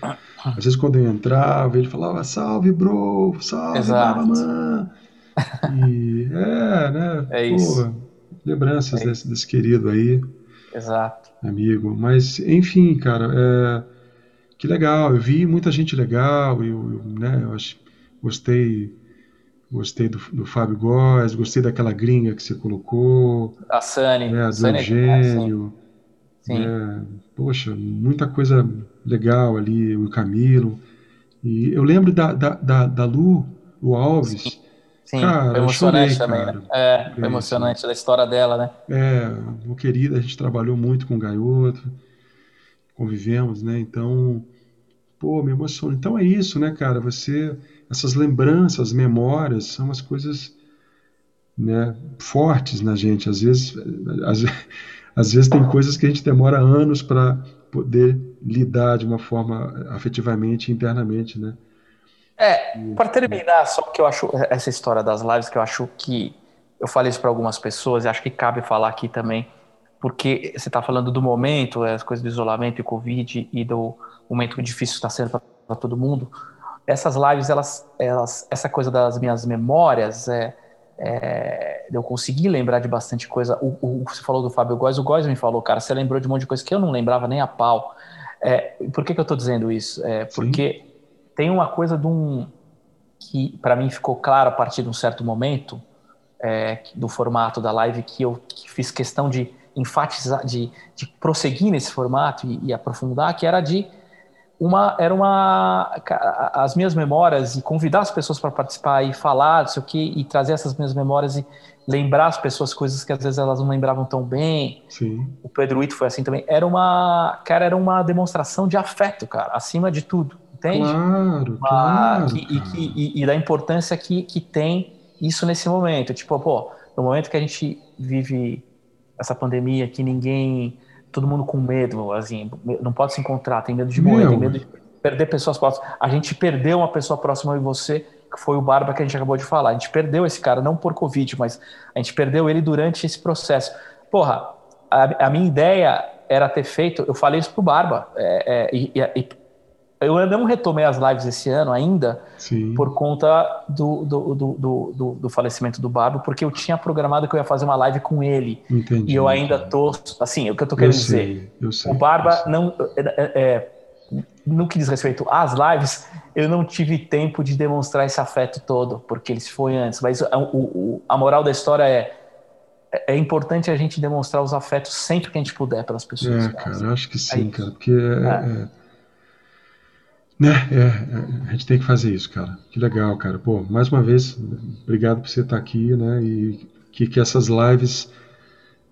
Às vezes quando eu entrava, ele falava, salve, bro, salve, Exato. mamãe. E é, né? É isso. lembranças é desse, isso. desse querido aí. Exato. Amigo. Mas, enfim, cara, é, que legal. Eu vi muita gente legal, eu, eu né, eu acho, gostei Gostei do, do Fábio Góes, gostei daquela gringa que você colocou. A Sunny. Né, a do Sunny, Eugênio. É, sim. Né, poxa, muita coisa legal ali, o Camilo. E eu lembro da, da, da, da Lu, o Alves. Sim. Sim, cara, foi emocionante chorei, também, cara. né? É, foi emocionante da história dela, né? É, o querido, a gente trabalhou muito com o Gaioto, convivemos, né? Então, pô, me emociona. Então é isso, né, cara? Você essas lembranças, memórias, são as coisas né, fortes na gente. Às vezes, às, às vezes tem coisas que a gente demora anos para poder lidar de uma forma afetivamente, internamente, né? É, para terminar, só que eu acho essa história das lives que eu acho que eu falei isso para algumas pessoas e acho que cabe falar aqui também, porque você está falando do momento, as coisas do isolamento e Covid e do momento difícil que está sendo para todo mundo essas lives, elas, elas, essa coisa das minhas memórias, é, é, eu consegui lembrar de bastante coisa. O, o, você falou do Fábio Góes, o Góes me falou, cara, você lembrou de um monte de coisa que eu não lembrava nem a pau. É, por que, que eu estou dizendo isso? É, porque Sim. tem uma coisa de um que para mim ficou claro a partir de um certo momento é, do formato da live que eu que fiz questão de enfatizar, de, de prosseguir nesse formato e, e aprofundar, que era de uma era uma as minhas memórias e convidar as pessoas para participar e falar, não sei o que, e trazer essas minhas memórias e lembrar as pessoas coisas que às vezes elas não lembravam tão bem. Sim. O Pedro Ito foi assim também. Era uma, cara, era uma demonstração de afeto, cara, acima de tudo, entende? Claro, Uma, claro. Que, e, que, e, e, da importância que, que tem isso nesse momento. Tipo, pô, no momento que a gente vive essa pandemia, que ninguém, todo mundo com medo, assim, não pode se encontrar, tem medo de morrer, Meu. tem medo de perder pessoas próximas. A gente perdeu uma pessoa próxima de você, que foi o Barba que a gente acabou de falar. A gente perdeu esse cara, não por Covid, mas a gente perdeu ele durante esse processo. Porra, a, a minha ideia era ter feito, eu falei isso pro Barba, é, é, e, e, eu não retomei as lives esse ano ainda Sim. por conta do, do, do, do, do falecimento do Barba, porque eu tinha programado que eu ia fazer uma live com ele. Entendi, e eu ainda tô. Assim, o que eu tô querendo eu dizer. Sei, eu sei, o Barba não. É, é, é, no que diz respeito às lives, eu não tive tempo de demonstrar esse afeto todo, porque ele se foi antes. Mas a, o, a moral da história é é importante a gente demonstrar os afetos sempre que a gente puder pelas pessoas. É, cara, eu acho que sim, é cara, porque é, é. É né? É, é, a gente tem que fazer isso, cara. Que legal, cara. Pô, mais uma vez, obrigado por você estar aqui, né? E que, que essas lives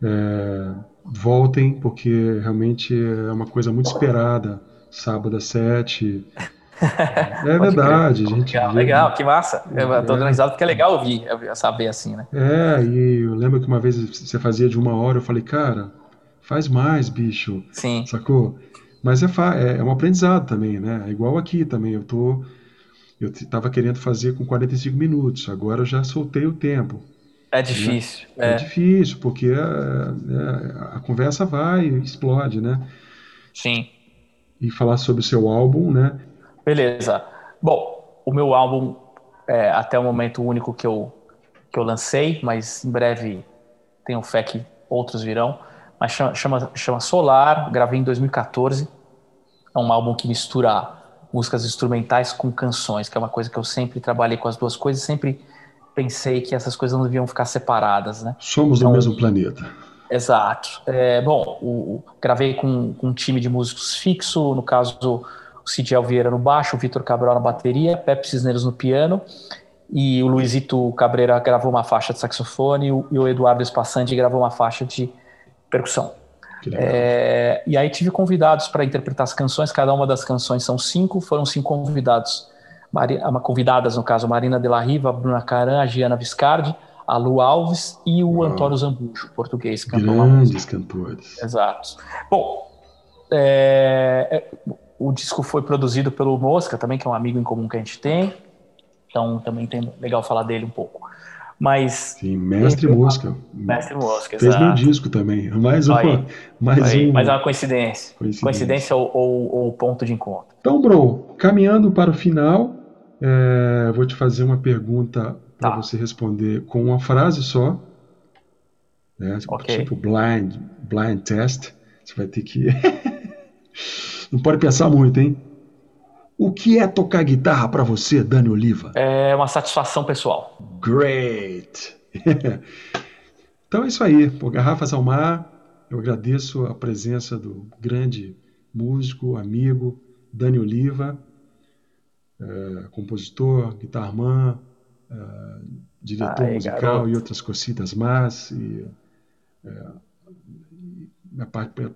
é, voltem, porque realmente é uma coisa muito esperada. Sábado às sete. É verdade, gente. Legal, vê, legal, que massa. Eu tô é. organizado porque é legal ouvir, saber assim, né? É, e eu lembro que uma vez você fazia de uma hora, eu falei, cara, faz mais, bicho. Sim. Sacou? Mas é, é, é um aprendizado também, né? É igual aqui também. Eu tô. Eu estava querendo fazer com 45 minutos, agora eu já soltei o tempo. É difícil. Né? É. é. difícil, porque a, a, a, conversa vai, explode, né? Sim. E falar sobre o seu álbum, né? Beleza. Bom, o meu álbum é até o momento único que eu, que eu lancei, mas em breve tenho fé que outros virão. Mas chama, chama, chama Solar, gravei em 2014. É um álbum que mistura músicas instrumentais com canções, que é uma coisa que eu sempre trabalhei com as duas coisas, sempre pensei que essas coisas não deviam ficar separadas, né? Somos então, do mesmo planeta. Exato. É, bom, o, o, gravei com, com, um time de músicos fixo, no caso o Cidiel Vieira no baixo, o Vitor Cabral na bateria, Pepe Cisneros no piano, e o Luizito Cabreira gravou uma faixa de saxofone, e o, e o Eduardo Espassandi gravou uma faixa de percussão. É, e aí tive convidados para interpretar as canções, cada uma das canções são cinco, foram cinco convidados, Mari, convidadas no caso, Marina de la Riva, Bruna Caran, a Giana Viscardi, a Lu Alves e o Uau. Antônio Zambujo, português. Grandes cantores. Exato. Bom, é, é, o disco foi produzido pelo Mosca também, que é um amigo em comum que a gente tem, então também tem legal falar dele um pouco. Mas. Sim, Mestre Mosca. Mestre Mosca, Fez meu disco também. Mais uma. Aí, mais, aí, um... mais uma coincidência. Coincidência, coincidência ou, ou, ou, ponto de encontro. Então, Bro, caminhando para o final, é, vou te fazer uma pergunta para tá. você responder com uma frase só. Né? Okay. Tipo blind, blind test. Você vai ter que. Não pode pensar muito, hein? O que é tocar guitarra para você, Dani Oliva? É uma satisfação pessoal. Great! então é isso aí. Por Garrafas ao Mar, eu agradeço a presença do grande músico, amigo Dani Oliva, é, compositor, guitarman, é, diretor Ai, musical garoto. e outras cositas más. E, é,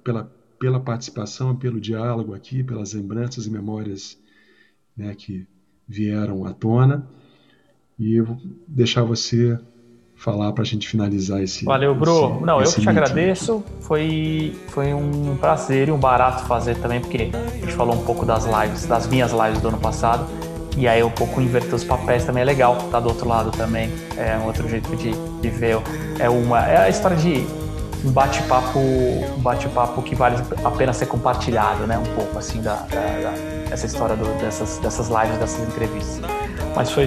pela, pela participação, pelo diálogo aqui, pelas lembranças e memórias né, que vieram à tona. E eu vou deixar você falar para a gente finalizar esse. Valeu, Bro. Esse, Não, esse eu que te agradeço. Foi, foi um prazer e um barato fazer também, porque a gente falou um pouco das lives, das minhas lives do ano passado. E aí um pouco inverter os papéis também é legal, tá do outro lado também. É um outro jeito de, de ver. É uma. É a história de um bate-papo um bate-papo que vale a pena ser compartilhado, né? Um pouco assim da, da, da essa história do, dessas, dessas lives, dessas entrevistas. Mas foi,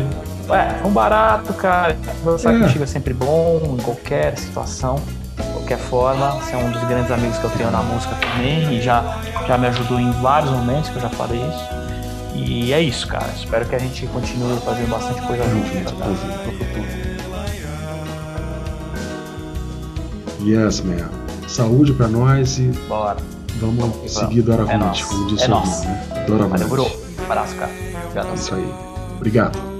é, foi um barato, cara. Conversar é. contigo é sempre bom, em qualquer situação, de qualquer forma. Você é um dos grandes amigos que eu tenho na música também e já, já me ajudou em vários momentos que eu já falei isso. E é isso, cara. Espero que a gente continue fazendo bastante coisa junto no futuro. Yes, man. Saúde pra nós e. Bora. Vamos, vamos. seguir doravante, é como disse é o né? Doravante. Valeu, bro. Abraço, cara. Obrigado. Isso aí. Obrigado.